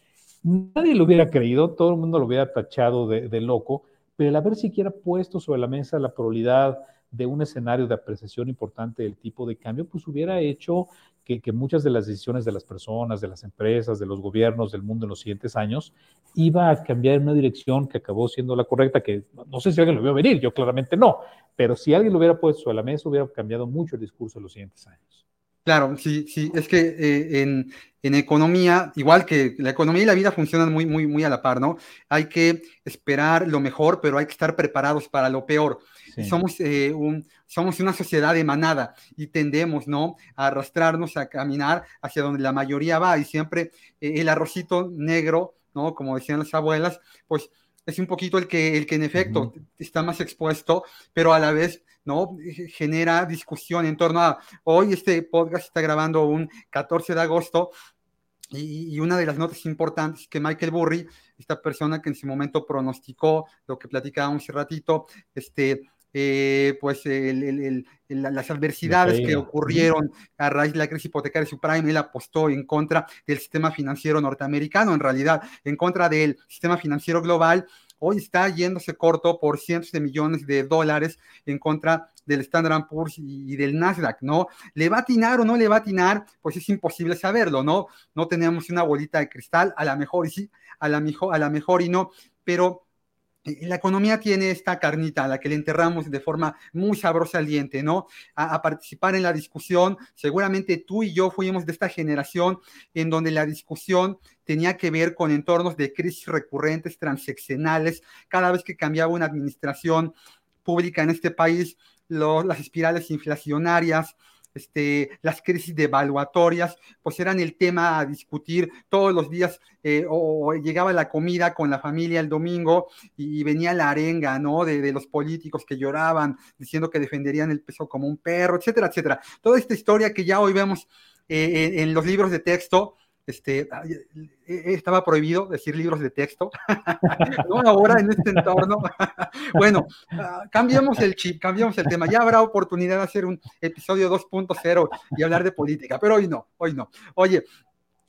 Speaker 2: nadie lo hubiera creído, todo el mundo lo hubiera tachado de, loco, pero el haber siquiera puesto sobre la mesa la probabilidad de un escenario de apreciación importante del tipo de cambio, pues hubiera hecho que, muchas de las decisiones de las personas, de las empresas, de los gobiernos del mundo en los siguientes años, iba a cambiar en una dirección que acabó siendo la correcta, que no sé si alguien lo vio venir, yo claramente no, pero si alguien lo hubiera puesto a la mesa, hubiera cambiado mucho el discurso en los siguientes años.
Speaker 1: Claro, sí, sí, es que eh, en, en, economía, igual que la economía y la vida funcionan muy, muy, muy a la par, ¿no? Hay que esperar lo mejor, pero hay que estar preparados para lo peor. Somos, eh, un, somos una sociedad de manada y tendemos, ¿no? A arrastrarnos, a caminar hacia donde la mayoría va y siempre eh, el arrocito negro, ¿no? Como decían las abuelas, pues es un poquito el que, el que en efecto está más expuesto, pero a la vez ¿no? genera discusión en torno a, hoy este podcast está grabando un 14 de agosto y, una de las notas importantes que Michael Burry, esta persona que en su momento pronosticó lo que platicábamos hace ratito, este, eh, pues las adversidades que ocurrieron a raíz de la crisis hipotecaria subprime, él apostó en contra del sistema financiero norteamericano, en realidad, en contra del sistema financiero global, hoy está yéndose corto por cientos de millones de dólares en contra del Standard Poor's y del Nasdaq, ¿no? ¿Le va a atinar o no le va a atinar? Pues es imposible saberlo, ¿no? No tenemos una bolita de cristal, a la mejor y sí, a la mejor, a la mejor y no, pero la economía tiene esta carnita a la que le enterramos de forma muy sabrosa al diente, ¿no? A, participar en la discusión. Seguramente tú y yo fuimos de esta generación en donde la discusión tenía que ver con entornos de crisis recurrentes, transeccionales. Cada vez que cambiaba una administración pública en este país, las espirales inflacionarias, este, las crisis devaluatorias, pues eran el tema a discutir todos los días, eh, o, llegaba la comida con la familia el domingo y, venía la arenga, ¿no? De, los políticos que lloraban diciendo que defenderían el peso como un perro, etcétera, etcétera. Toda esta historia que ya hoy vemos eh, en los libros de texto, este, e, estaba prohibido decir libros de texto, ¿no? Ahora en este entorno. bueno, ah, cambiamos el chip, cambiamos el tema. Ya habrá oportunidad de hacer un episodio 2.0 y hablar de política, pero hoy no, hoy no. Oye,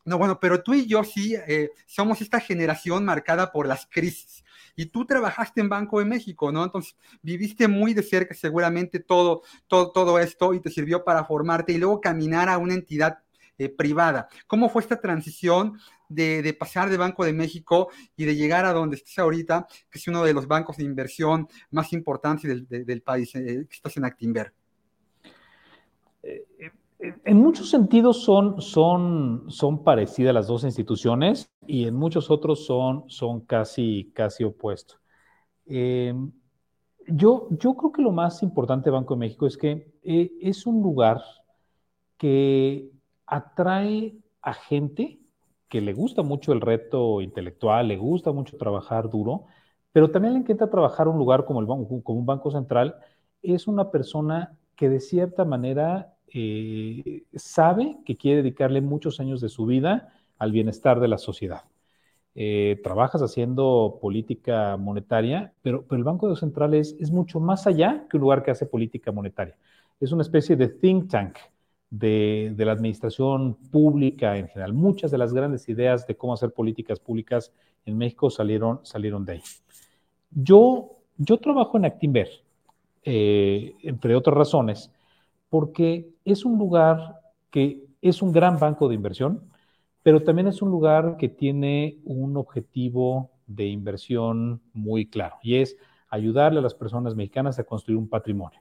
Speaker 1: no, bueno, pero tú y yo sí eh, somos esta generación marcada por las crisis. Y tú trabajaste en Banco de México, ¿no? Entonces viviste muy de cerca seguramente todo, todo, todo esto y te sirvió para formarte y luego caminar a una entidad eh, privada. ¿Cómo fue esta transición de, pasar de Banco de México y de llegar a donde estás ahorita, que es uno de los bancos de inversión más importantes del, país, eh, que estás en Actinver?
Speaker 2: Eh, en muchos sentidos son, son, son parecidas las dos instituciones y en muchos otros son, son casi, casi opuestos. yo, yo creo que lo más importante de Banco de México es que es un lugar que atrae a gente que le gusta mucho el reto intelectual, le gusta mucho trabajar duro, pero también le encanta trabajar un lugar como, el, como un banco central. Es una persona que de cierta manera eh, sabe que quiere dedicarle muchos años de su vida al bienestar de la sociedad. Eh, trabajas haciendo política monetaria, pero, el Banco Central es, es mucho más allá que un lugar que hace política monetaria. Es una especie de think tank de, la administración pública en general. Muchas de las grandes ideas de cómo hacer políticas públicas en México salieron, salieron de ahí. Yo, yo trabajo en Actinver, eh, entre otras razones, porque es un lugar que es un gran banco de inversión, pero también es un lugar que tiene un objetivo de inversión muy claro, y es ayudarle a las personas mexicanas a construir un patrimonio.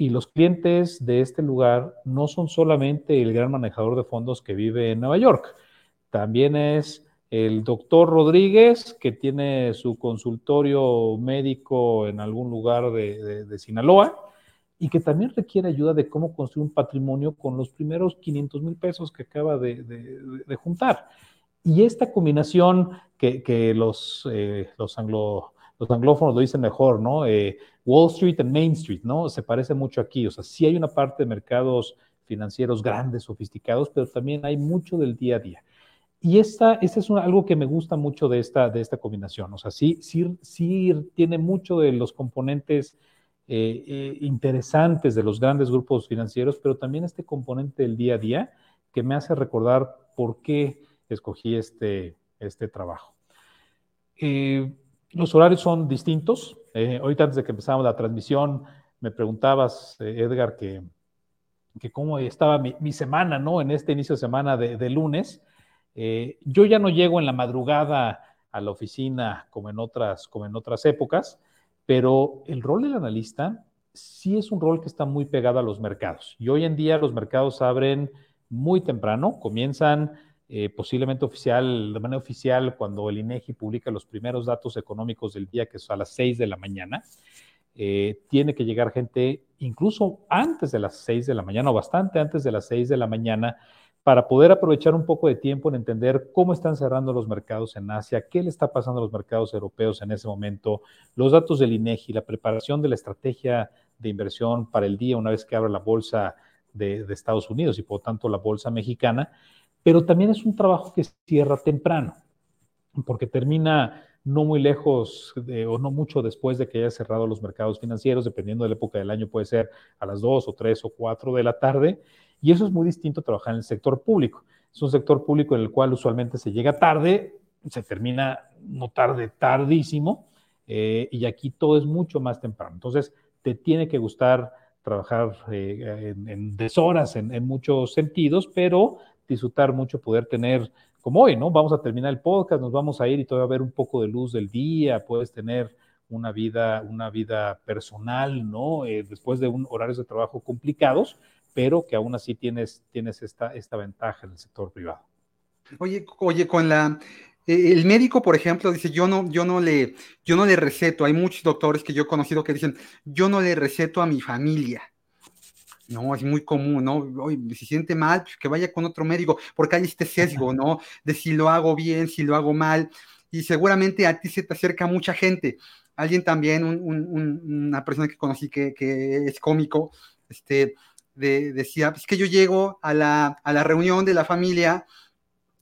Speaker 2: Y los clientes de este lugar no son solamente el gran manejador de fondos que vive en Nueva York, también es el doctor Rodríguez, que tiene su consultorio médico en algún lugar de, Sinaloa y que también requiere ayuda de cómo construir un patrimonio con los primeros 500 mil pesos que acaba de, juntar. Y esta combinación que, los, eh, los anglo los anglófonos lo dicen mejor, ¿no? Eh, Wall Street and Main Street, ¿no? Se parece mucho aquí, o sea, sí hay una parte de mercados financieros grandes, sofisticados, pero también hay mucho del día a día. Y esta, esta es algo que me gusta mucho de esta, de esta combinación. O sea, sí, sí, sí tiene mucho de los componentes eh, eh, interesantes de los grandes grupos financieros, pero también este componente del día a día que me hace recordar por qué escogí este, este trabajo. Eh, los horarios son distintos. ahorita antes de que empezáramos la transmisión, me preguntabas, Edgar, que, que cómo estaba mi, semana, ¿no? En este inicio de semana de, de lunes. Eh, yo ya no llego en la madrugada a la oficina como en otras, como en otras épocas, pero el rol del analista sí es un rol que está muy pegado a los mercados. Y hoy en día los mercados abren muy temprano, comienzan eh, posiblemente oficial, de manera oficial, cuando el INEGI publica los primeros datos económicos del día, que es a las 6 de la mañana. Eh, tiene que llegar gente incluso antes de las 6 de la mañana o bastante antes de las 6 de la mañana para poder aprovechar un poco de tiempo en entender cómo están cerrando los mercados en Asia, qué le está pasando a los mercados europeos en ese momento, los datos del INEGI, la preparación de la estrategia de inversión para el día una vez que abra la bolsa de, Estados Unidos y por tanto la bolsa mexicana, pero también es un trabajo que cierra temprano, porque termina no muy lejos o no mucho después de que haya cerrado los mercados financieros, dependiendo de la época del año, puede ser a las 2 o 3 o 4 de la tarde, y eso es muy distinto a trabajar en el sector público. Es un sector público en el cual usualmente se llega tarde, se termina no tarde, tardísimo, eh, y aquí todo es mucho más temprano. Entonces, te tiene que gustar trabajar eh, en, deshoras en, muchos sentidos, pero disfrutar mucho poder tener, como hoy, ¿no? Vamos a terminar el podcast, nos vamos a ir y todavía a ver un poco de luz del día, puedes tener una vida, una vida personal, ¿no? Eh, después de un horarios de trabajo complicados, pero que aún así tienes, tienes esta, esta ventaja en el sector privado.
Speaker 1: Oye, oye, con la, eh, el médico, por ejemplo, dice, yo no, yo no le, yo no le receto. Hay muchos doctores que yo he conocido que dicen, yo no le receto a mi familia. No, es muy común, ¿no? Oye, si siente mal, pues que vaya con otro médico, porque hay este sesgo, ¿no? De si lo hago bien, si lo hago mal. Y seguramente a ti se te acerca mucha gente. Alguien también, una persona que conocí que, que es cómico, este, decía, es que yo llego a la, a la reunión de la familia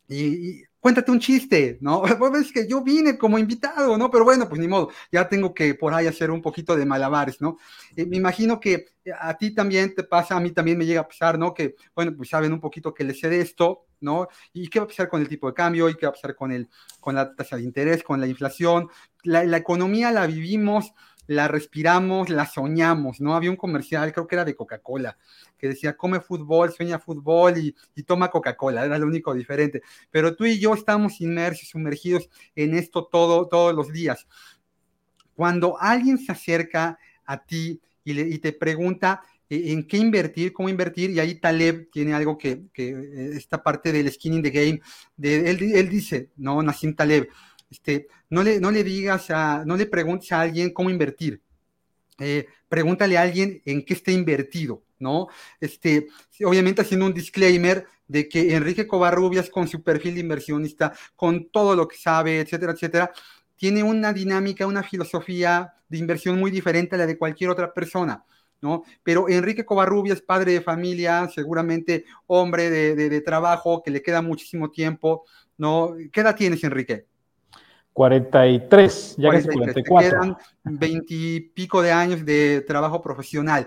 Speaker 1: y, cuéntate un chiste, ¿no? Pues es que yo vine como invitado, ¿no? Pero bueno, pues ni modo, ya tengo que por ahí hacer un poquito de malabares, ¿no? Eh, me imagino que a ti también te pasa, a mí también me llega a pasar, ¿no? Que, bueno, pues saben un poquito que les sé de esto, ¿no? ¿Y qué va a pasar con el tipo de cambio? ¿Y qué va a pasar con, el, con la tasa de interés, con la inflación? La, la economía la vivimos la respiramos, la soñamos, ¿no? Había un comercial, creo que era de Coca-Cola, que decía, come fútbol, sueña fútbol y, toma Coca-Cola, era lo único diferente. Pero tú y yo estamos inmersos, sumergidos en esto todo, todos los días. Cuando alguien se acerca a ti y, te pregunta eh, en qué invertir, cómo invertir, y ahí Taleb tiene algo que, eh, esta parte del skin in the game, de, él, él dice, no, Nassim Taleb, este, no, le, no le digas a, no le preguntes a alguien cómo invertir. Eh, pregúntale a alguien en qué está invertido, ¿no? Este, obviamente haciendo un disclaimer de que Enrique Covarrubias con su perfil de inversionista, con todo lo que sabe, etcétera, etcétera, tiene una dinámica, una filosofía de inversión muy diferente a la de cualquier otra persona. ¿No? Pero Enrique Covarrubias, padre de familia, seguramente hombre de, de trabajo, que le queda muchísimo tiempo, ¿no? ¿Qué edad tienes, Enrique?
Speaker 2: 43, ya casi 44.
Speaker 1: Quedan veintipico de años de trabajo profesional.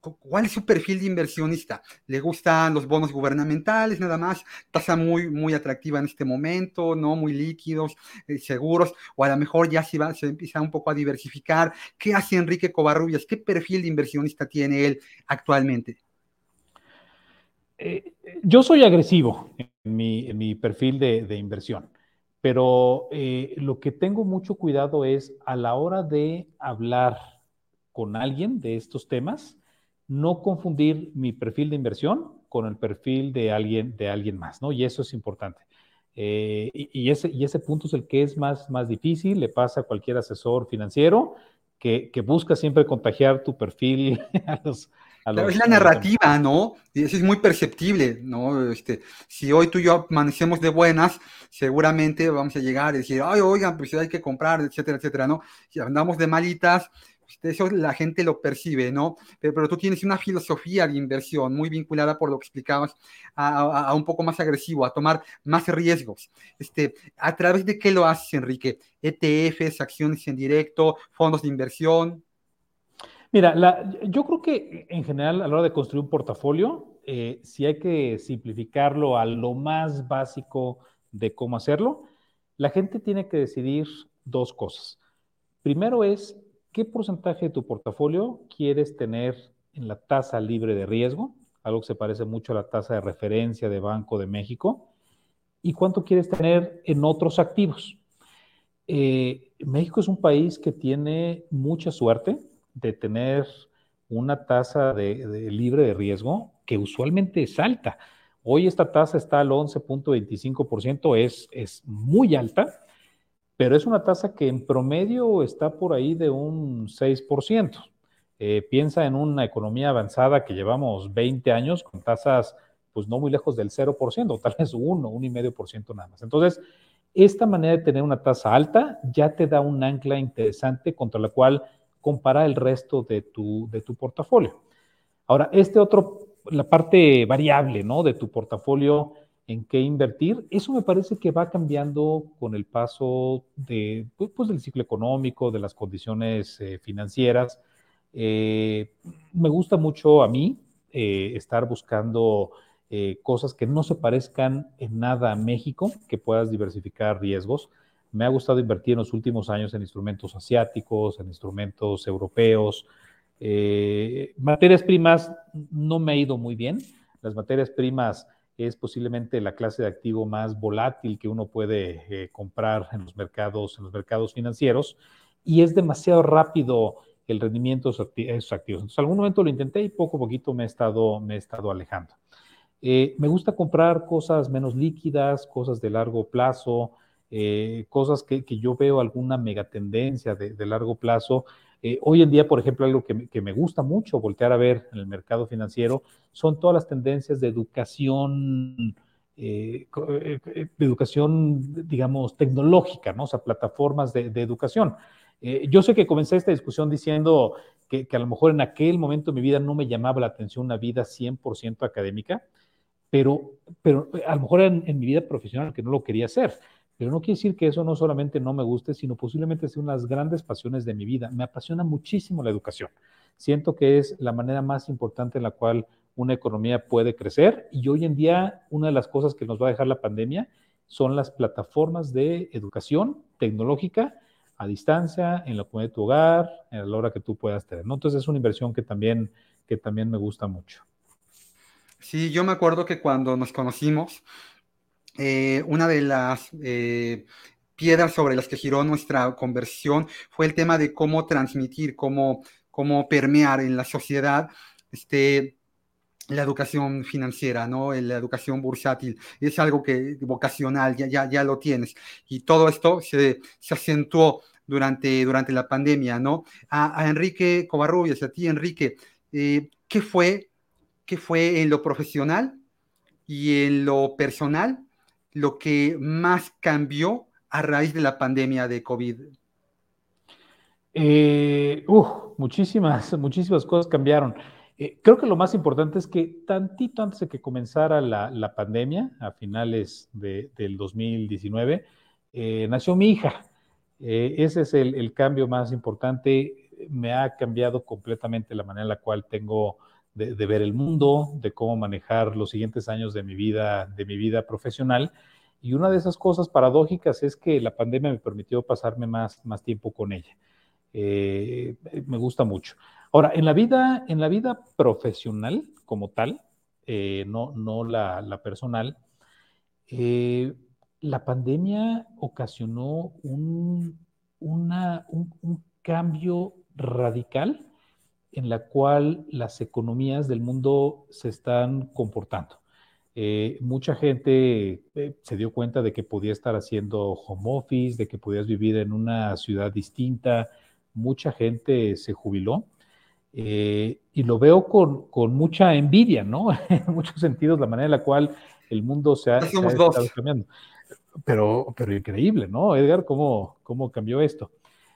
Speaker 1: ¿Cuál es su perfil de inversionista? ¿Le gustan los bonos gubernamentales nada más? Tasa muy, muy atractiva en este momento, ¿no? Muy líquidos, eh, seguros, o a lo mejor ya se, va, se empieza un poco a diversificar. ¿Qué hace Enrique Covarrubias? ¿Qué perfil de inversionista tiene él actualmente?
Speaker 2: Eh, yo soy agresivo en mi, perfil de inversión. Pero eh, lo que tengo mucho cuidado es a la hora de hablar con alguien de estos temas, no confundir mi perfil de inversión con el perfil de alguien, de alguien más, ¿no? Y eso es importante. Eh, y, ese, y ese punto es el que es más, más difícil, le pasa a cualquier asesor financiero que, que busca siempre contagiar tu perfil a los,
Speaker 1: es la narrativa, ¿no? Y eso es muy perceptible, ¿no? Este, si hoy tú y yo amanecemos de buenas, seguramente vamos a llegar y decir, ay, oigan, pues hay que comprar, etcétera, etcétera, ¿no? Si andamos de malitas, pues, eso la gente lo percibe, ¿no? Pero, tú tienes una filosofía de inversión muy vinculada, por lo que explicabas, a, un poco más agresivo, a tomar más riesgos. Este, ¿A través de qué lo haces, Enrique? ¿ETFs, acciones en directo, fondos de inversión?
Speaker 2: Mira, yo creo que en general a la hora de construir un portafolio, eh, si hay que simplificarlo a lo más básico de cómo hacerlo, la gente tiene que decidir dos cosas. Primero es qué porcentaje de tu portafolio quieres tener en la tasa libre de riesgo, algo que se parece mucho a la tasa de referencia de Banco de México, y cuánto quieres tener en otros activos. Eh, México es un país que tiene mucha suerte de tener una tasa de, libre de riesgo que usualmente es alta. Hoy esta tasa está al 11.25%, es, es muy alta, pero es una tasa que en promedio está por ahí de un 6%. Eh, piensa en una economía avanzada que llevamos 20 años con tasas pues no muy lejos del 0%, tal vez 1, 1,5% nada más. Entonces, esta manera de tener una tasa alta ya te da un ancla interesante contra la cual comparar el resto de tu, de tu portafolio. Ahora, este otro, la parte variable, ¿no? De tu portafolio, en qué invertir, eso me parece que va cambiando con el paso de, pues, pues del ciclo económico, de las condiciones eh, financieras. Eh, me gusta mucho a mí eh, estar buscando cosas que no se parezcan en nada a México, que puedas diversificar riesgos. Me ha gustado invertir en los últimos años en instrumentos asiáticos, en instrumentos europeos. materias primas no me ha ido muy bien. Las materias primas es posiblemente la clase de activo más volátil que uno puede eh, comprar en los mercados, en los mercados financieros, y es demasiado rápido el rendimiento de esos activos. Entonces, algún momento lo intenté y poco a poquito me he estado, me he estado alejando. Eh, me gusta comprar cosas menos líquidas, cosas de largo plazo, eh, cosas que, yo veo alguna megatendencia de, de largo plazo. hoy en día, por ejemplo, algo que, que, me gusta mucho voltear a ver en el mercado financiero son todas las tendencias de educación, eh, eh, de educación, digamos, tecnológica, ¿no? O sea, plataformas de, educación. Eh, yo sé que comencé esta discusión diciendo que, a lo mejor en aquel momento de mi vida no me llamaba la atención una vida 100% académica, pero, pero a lo mejor en, en, mi vida profesional que no lo quería hacer. Pero no quiere decir que eso no solamente no me guste, sino posiblemente sea una de las grandes pasiones de mi vida. Me apasiona muchísimo la educación. Siento que es la manera más importante en la cual una economía puede crecer y hoy en día una de las cosas que nos va a dejar la pandemia son las plataformas de educación tecnológica a distancia, en la comunidad de tu hogar, en la hora que tú puedas tener. ¿no? Entonces es una inversión que también, que también me gusta mucho.
Speaker 1: Sí, yo me acuerdo que cuando nos conocimos, eh, una de las eh, piedras sobre las que giró nuestra conversión fue el tema de cómo transmitir, cómo, cómo permear en la sociedad este, la educación financiera, ¿no? La educación bursátil, es algo que vocacional, ya, ya, ya lo tienes. Y todo esto se, se acentuó durante, durante la pandemia, ¿no? A, Enrique Covarrubias, a ti, Enrique, eh, ¿qué, fue, ¿qué fue en lo profesional y en lo personal lo que más cambió a raíz de la pandemia de COVID?
Speaker 2: Eh, muchísimas, muchísimas cosas cambiaron. Eh, creo que lo más importante es que tantito antes de que comenzara la, pandemia, a finales del 2019, eh, nació mi hija. Ese es el, cambio más importante. Me ha cambiado completamente la manera en la cual tengo de, ver el mundo, de cómo manejar los siguientes años de mi vida, de mi vida profesional. Y una de esas cosas paradójicas es que la pandemia me permitió pasarme más, más tiempo con ella. me gusta mucho. Ahora, en la vida, en la vida profesional como tal, eh, no, no la, personal, eh, la pandemia ocasionó un, un, cambio radical en la cual las economías del mundo se están comportando. Eh, mucha gente se dio cuenta de que podía estar haciendo home office, de que podías vivir en una ciudad distinta. Mucha gente se jubiló Eh, y lo veo con, con, mucha envidia, ¿no? en muchos sentidos, la manera en la cual el mundo se ha, se ha estado cambiando. Pero, pero increíble, ¿no, Edgar? ¿Cómo, cómo cambió esto?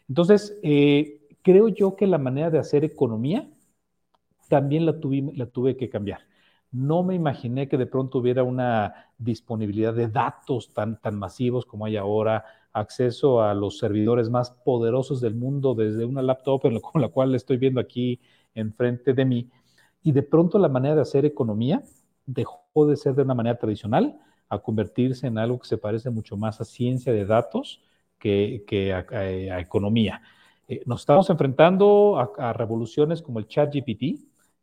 Speaker 2: Entonces, eh, creo yo que la manera de hacer economía también la, tuve, la tuve que cambiar. No me imaginé que de pronto hubiera una disponibilidad de datos tan, tan masivos como hay ahora, acceso a los servidores más poderosos del mundo desde una laptop con la cual estoy viendo aquí enfrente de mí. Y de pronto la manera de hacer economía dejó de ser de una manera tradicional a convertirse en algo que se parece mucho más a ciencia de datos que, a, economía. Eh, nos estamos enfrentando a, revoluciones como el ChatGPT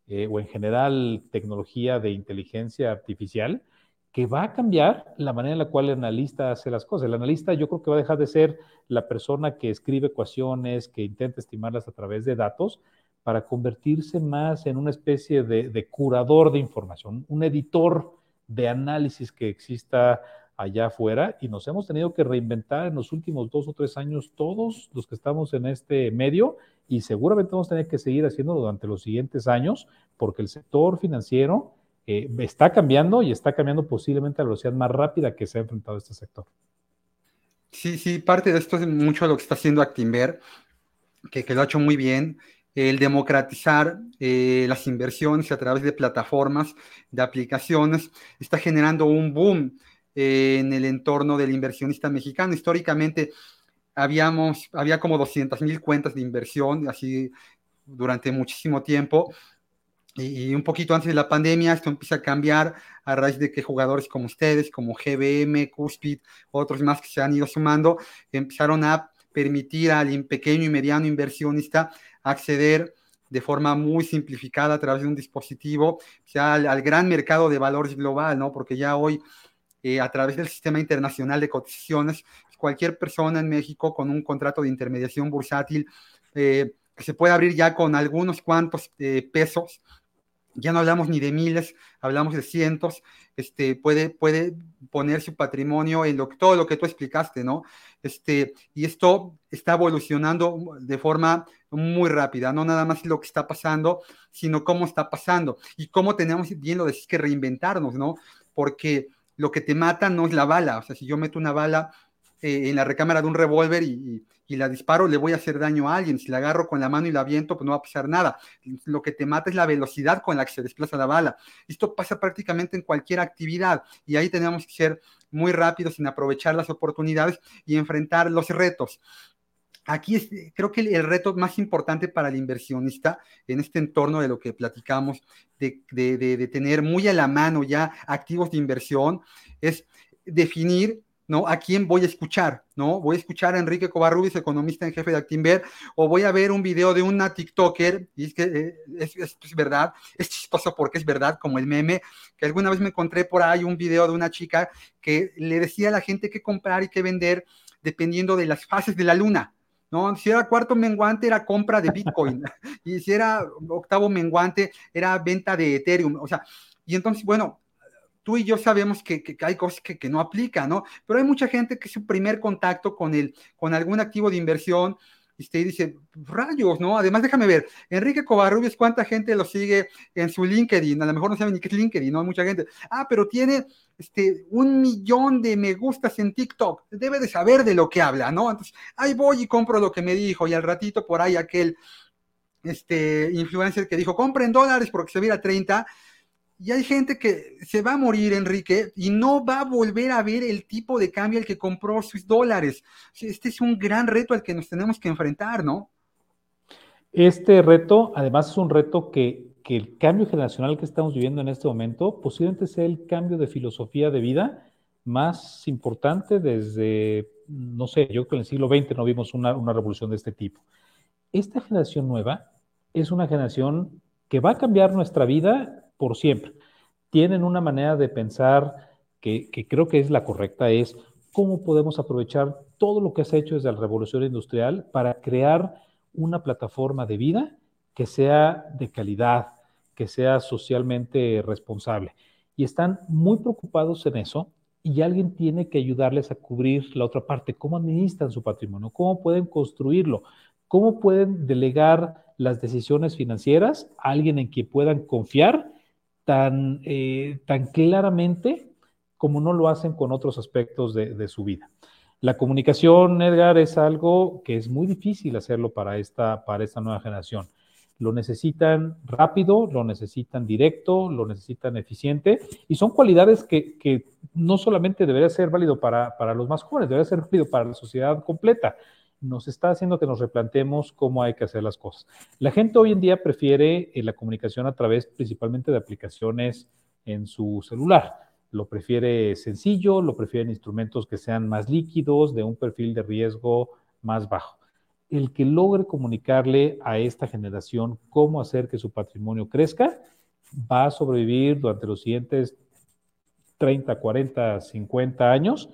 Speaker 2: eh, o en general tecnología de inteligencia artificial que va a cambiar la manera en la cual el analista hace las cosas. El analista yo creo que va a dejar de ser la persona que escribe ecuaciones, que intenta estimarlas a través de datos, para convertirse más en una especie de curador de información, un editor de análisis que exista allá afuera y nos hemos tenido que reinventar en los últimos dos o tres años todos los que estamos en este medio y seguramente vamos a tener que seguir haciéndolo durante los siguientes años porque el sector financiero eh, está cambiando y está cambiando posiblemente a la velocidad más rápida que se ha enfrentado este sector.
Speaker 1: Sí, sí, parte de esto es mucho lo que está haciendo Actimber, que, que lo ha hecho muy bien el democratizar eh, las inversiones a través de plataformas, de aplicaciones, está generando un boom en el entorno del inversionista mexicano. Históricamente habíamos, había como 200 mil cuentas de inversión, así durante muchísimo tiempo. Y, un poquito antes de la pandemia, esto empieza a cambiar a raíz de que jugadores como ustedes, como GBM, Cuspid, otros más que se han ido sumando, empezaron a permitir al pequeño y mediano inversionista acceder de forma muy simplificada a través de un dispositivo al, al, gran mercado de valores global, ¿no? Porque ya hoy eh, a través del sistema internacional de cotizaciones. Cualquier persona en México con un contrato de intermediación bursátil eh, que se puede abrir ya con algunos cuantos eh, pesos, ya no hablamos ni de miles, hablamos de cientos, este, puede, puede poner su patrimonio en lo, todo lo que tú explicaste, ¿no? Este, y esto está evolucionando de forma muy rápida, no nada más lo que está pasando, sino cómo está pasando y cómo tenemos, bien lo decís, que reinventarnos, ¿no? Porque lo que te mata no es la bala. O sea, si yo meto una bala eh, en la recámara de un revólver y, la disparo, le voy a hacer daño a alguien. Si la agarro con la mano y la viento, pues no va a pasar nada. Lo que te mata es la velocidad con la que se desplaza la bala. Esto pasa prácticamente en cualquier actividad y ahí tenemos que ser muy rápidos en aprovechar las oportunidades y enfrentar los retos. Aquí es, creo que el, reto más importante para el inversionista en este entorno de lo que platicamos, de, tener muy a la mano ya activos de inversión, es definir ¿no? ¿A quién voy a escuchar? ¿No? Voy a escuchar a Enrique Covarrubias, economista en jefe de Actinver, o voy a ver un video de una TikToker, y es que eh, es, es, verdad, es chistoso porque es verdad, como el meme, que alguna vez me encontré por ahí un video de una chica que le decía a la gente qué comprar y qué vender dependiendo de las fases de la luna. ¿No? Si era cuarto menguante era compra de Bitcoin y si era octavo menguante era venta de Ethereum, o sea, y entonces, bueno, tú y yo sabemos que, que hay cosas que, que, no aplican, ¿no? Pero hay mucha gente que su primer contacto con, el, con algún activo de inversión y dice, rayos, ¿no? Además, déjame ver, Enrique Covarrubias, ¿cuánta gente lo sigue en su LinkedIn? A lo mejor no saben ni qué es LinkedIn, ¿no? Mucha gente. Ah, pero tiene este, un millón de me gustas en TikTok. Debe de saber de lo que habla, ¿no? Entonces, ahí voy y compro lo que me dijo y al ratito por ahí aquel este, influencer que dijo, compren dólares porque se viera 30 y hay gente que se va a morir, Enrique, y no va a volver a ver el tipo de cambio al que compró sus dólares. Este es un gran reto al que nos tenemos que enfrentar, ¿no?
Speaker 2: Este reto, además, es un reto que, el cambio generacional que estamos viviendo en este momento posiblemente sea el cambio de filosofía de vida más importante desde, no sé, yo creo que en el siglo XX no vimos una, una revolución de este tipo. Esta generación nueva es una generación que va a cambiar nuestra vida por siempre. Tienen una manera de pensar que, creo que es la correcta, es cómo podemos aprovechar todo lo que se ha hecho desde la revolución industrial para crear una plataforma de vida que sea de calidad, que sea socialmente responsable. Y están muy preocupados en eso y alguien tiene que ayudarles a cubrir la otra parte, cómo administran su patrimonio, cómo pueden construirlo, ¿Cómo pueden delegar las decisiones financieras a alguien en quien puedan confiar tan, eh, tan claramente como no lo hacen con otros aspectos de, su vida? La comunicación, Edgar, es algo que es muy difícil hacerlo para esta, para esta nueva generación. Lo necesitan rápido, lo necesitan directo, lo necesitan eficiente y son cualidades que, no solamente debería ser válido para, para los más jóvenes, debería ser válido para la sociedad completa nos está haciendo que nos replanteemos cómo hay que hacer las cosas. La gente hoy en día prefiere eh, la comunicación a través principalmente de aplicaciones en su celular. Lo prefiere sencillo, lo prefieren instrumentos que sean más líquidos, de un perfil de riesgo más bajo. El que logre comunicarle a esta generación cómo hacer que su patrimonio crezca, va a sobrevivir durante los siguientes 30, 40, 50 años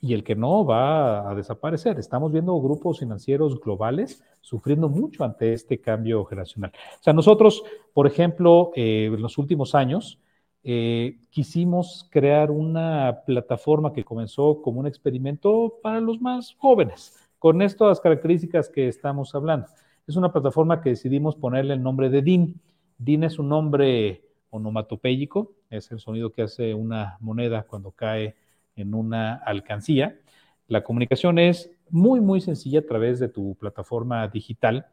Speaker 2: y el que no va a desaparecer. Estamos viendo grupos financieros globales sufriendo mucho ante este cambio generacional. O sea, nosotros, por ejemplo, eh, en los últimos años, eh, quisimos crear una plataforma que comenzó como un experimento para los más jóvenes, con estas características que estamos hablando. Es una plataforma que decidimos ponerle el nombre de DIN. DIN es un nombre onomatopéyico, es el sonido que hace una moneda cuando cae en una alcancía. La comunicación es muy, muy sencilla a través de tu plataforma digital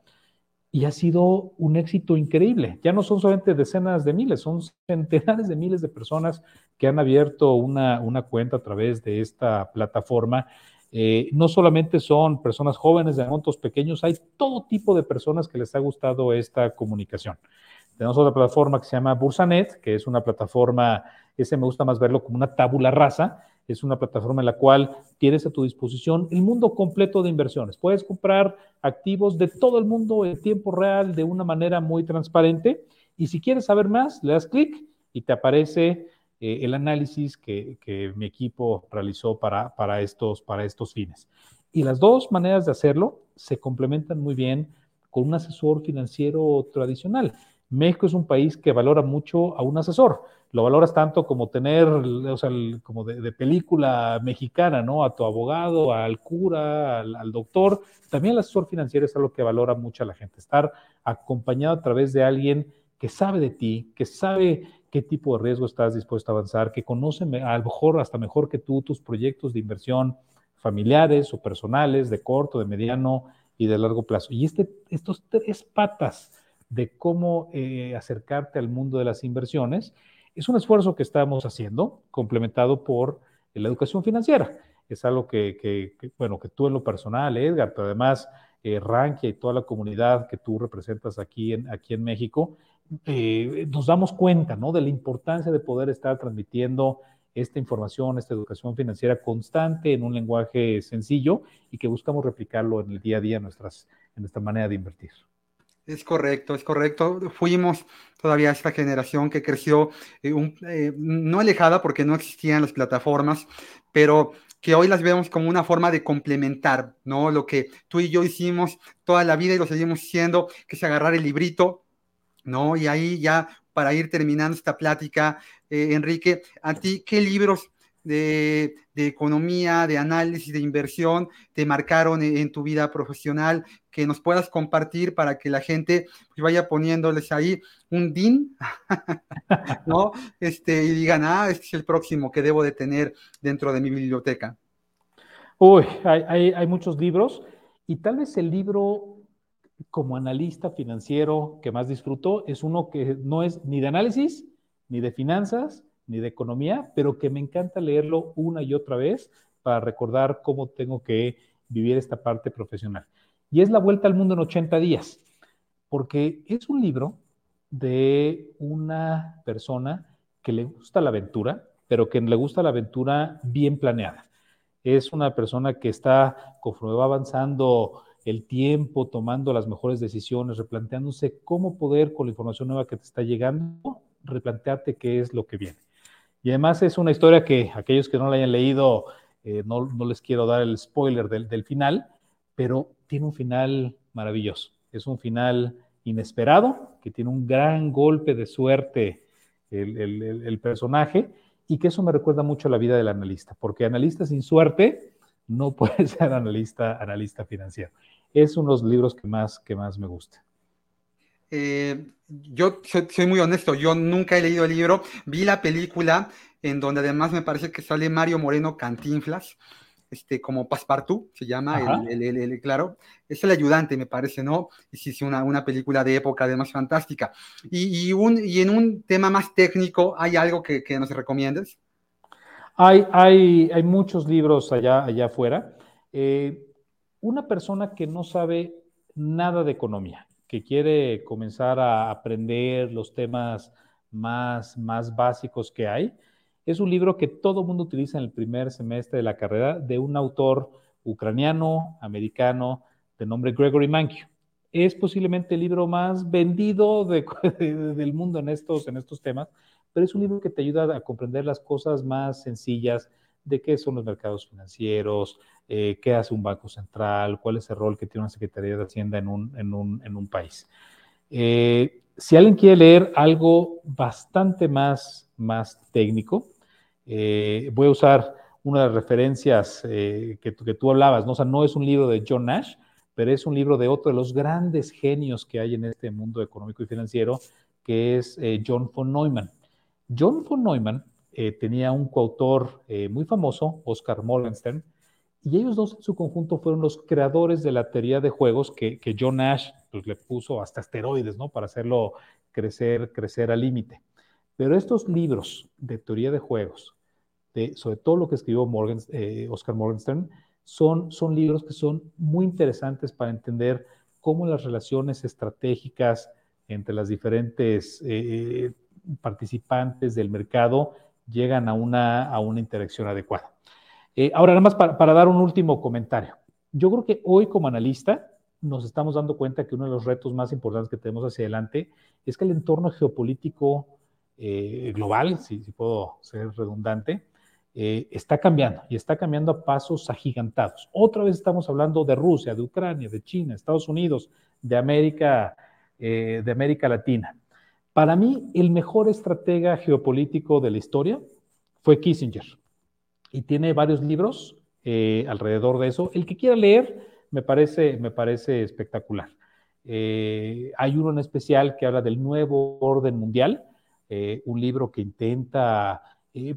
Speaker 2: y ha sido un éxito increíble. Ya no son solamente decenas de miles, son centenares de miles de personas que han abierto una, cuenta a través de esta plataforma. Eh, no solamente son personas jóvenes de montos pequeños, hay todo tipo de personas que les ha gustado esta comunicación. Tenemos otra plataforma que se llama Bursanet, que es una plataforma, ese me gusta más verlo como una tabula rasa, es una plataforma en la cual tienes a tu disposición el mundo completo de inversiones. Puedes comprar activos de todo el mundo en tiempo real de una manera muy transparente. Y si quieres saber más, le das clic y te aparece eh, el análisis que, mi equipo realizó para, para, estos, para estos fines. Y las dos maneras de hacerlo se complementan muy bien con un asesor financiero tradicional. México es un país que valora mucho a un asesor lo valoras tanto como tener, o sea, como de, película mexicana, ¿no? A tu abogado, al cura, al, doctor. También el asesor financiero es algo que valora mucho a la gente. Estar acompañado a través de alguien que sabe de ti, que sabe qué tipo de riesgo estás dispuesto a avanzar, que conoce a lo mejor hasta mejor que tú tus proyectos de inversión familiares o personales, de corto, de mediano y de largo plazo. Y este, estos tres patas de cómo eh, acercarte al mundo de las inversiones es un esfuerzo que estamos haciendo, complementado por la educación financiera. Es algo que, bueno, que tú en lo personal, Edgar, pero además eh, Rankia y toda la comunidad que tú representas aquí en, aquí en México, eh, nos damos cuenta, ¿no? De la importancia de poder estar transmitiendo esta información, esta educación financiera constante en un lenguaje sencillo y que buscamos replicarlo en el día a día en, nuestras, en nuestra manera de invertir.
Speaker 1: Es correcto, es correcto. Fuimos todavía esta generación que creció eh, eh, no alejada porque no existían las plataformas, pero que hoy las vemos como una forma de complementar, ¿no? Lo que tú y yo hicimos toda la vida y lo seguimos haciendo, que es agarrar el librito, ¿no? Y ahí ya para ir terminando esta plática, eh, Enrique, ¿a ti qué libros de, economía, de análisis, de inversión te marcaron en, tu vida profesional, que nos puedas compartir para que la gente pues, vaya poniéndoles ahí un DIN, ¿no? Este, y digan, ah, este es el próximo que debo de tener dentro de mi biblioteca.
Speaker 2: Uy, hay, hay muchos libros y tal vez el libro como analista financiero que más disfruto es uno que no es ni de análisis, ni de finanzas, ni de economía, pero que me encanta leerlo una y otra vez para recordar cómo tengo que vivir esta parte profesional. Y es La Vuelta al Mundo en 80 días, porque es un libro de una persona que le gusta la aventura, pero que le gusta la aventura bien planeada. Es una persona que está, conforme va avanzando el tiempo, tomando las mejores decisiones, replanteándose cómo poder, con la información nueva que te está llegando, replantearte qué es lo que viene. Y además es una historia que aquellos que no la hayan leído, eh, no, les quiero dar el spoiler del, final, pero tiene un final maravilloso. Es un final inesperado, que tiene un gran golpe de suerte el, personaje, y que eso me recuerda mucho a la vida del analista, porque analista sin suerte no puede ser analista, analista financiero. es uno de los libros que más, que más me gusta.
Speaker 1: Eh, yo soy, muy honesto, yo nunca he leído el libro, vi la película en donde además me parece que sale Mario Moreno Cantinflas, este, como Passepartout, se llama, el, claro, es el ayudante, me parece, ¿no? Y sí, es una, una película de época además fantástica. Y, y, un, y en un tema más técnico, ¿hay algo que, que nos recomiendes?
Speaker 2: Hay, hay, hay muchos libros allá, allá afuera. Eh, una persona que no sabe nada de economía, que quiere comenzar a aprender los temas más, más básicos que hay, es un libro que todo mundo utiliza en el primer semestre de la carrera de un autor ucraniano, americano, de nombre Gregory Mankiw. Es posiblemente el libro más vendido del mundo en estos, en estos temas, pero es un libro que te ayuda a comprender las cosas más sencillas de qué son los mercados financieros, eh, qué hace un banco central, cuál es el rol que tiene una Secretaría de Hacienda en un, en un, en un país. Eh, si alguien quiere leer algo bastante más, más técnico, eh, voy a usar una de las referencias que, que, tú hablabas, ¿no? Sea, no es un libro de John Nash, pero es un libro de otro de los grandes genios que hay en este mundo económico y financiero, que es John von Neumann. John von Neumann tenía un coautor muy famoso, Oscar Morgenstern, y ellos dos en su conjunto fueron los creadores de la teoría de juegos que, John Nash pues, le puso hasta esteroides, ¿no? Para hacerlo crecer, crecer al límite. Pero estos libros de teoría de juegos, sobre todo lo que escribió eh, Oscar Morgenstern, son, libros que son muy interesantes para entender cómo las relaciones estratégicas entre las diferentes eh, participantes del mercado llegan a una, a una interacción adecuada. Eh, ahora, nada más para, dar un último comentario. Yo creo que hoy como analista nos estamos dando cuenta que uno de los retos más importantes que tenemos hacia adelante es que el entorno geopolítico eh, global, si, puedo ser redundante, eh, está cambiando y está cambiando a pasos agigantados. Otra vez estamos hablando de Rusia, de Ucrania, de China, Estados Unidos, de América, de América Latina. Para mí, el mejor estratega geopolítico de la historia fue Kissinger y tiene varios libros eh, alrededor de eso. El que quiera leer me parece, me parece espectacular. Eh, hay uno en especial que habla del nuevo orden mundial, eh, un libro que intenta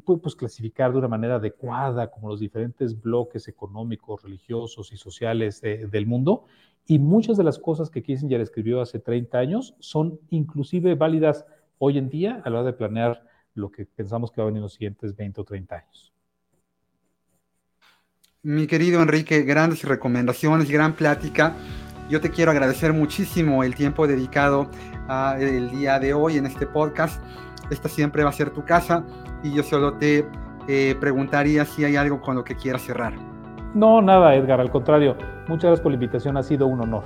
Speaker 2: pues, clasificar de una manera adecuada como los diferentes bloques económicos, religiosos y sociales del mundo. Y muchas de las cosas que Kissinger escribió hace 30 años son inclusive válidas hoy en día a la hora de planear lo que pensamos que va a venir en los siguientes 20 o 30 años.
Speaker 1: Mi querido Enrique, grandes recomendaciones, gran plática. Yo te quiero agradecer muchísimo el tiempo dedicado el día de hoy en este podcast. Esta siempre va a ser tu casa y yo solo te eh, preguntaría si hay algo con lo que quieras cerrar.
Speaker 2: No, nada, Edgar, al contrario. Muchas gracias por la invitación, ha sido un honor.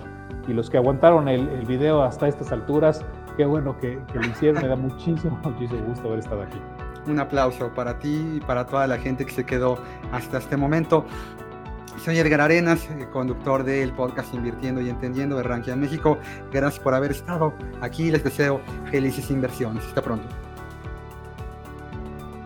Speaker 2: Y los que aguantaron el, video hasta estas alturas, qué bueno que, que lo hicieron, me da muchísimo, muchísimo gusto haber estado aquí
Speaker 1: un aplauso para ti y para toda la gente que se quedó hasta este momento. Soy Edgar Arenas, eh, conductor del podcast Invirtiendo y Entendiendo de Rankia México. Gracias por haber estado aquí. Les deseo felices inversiones. Hasta pronto.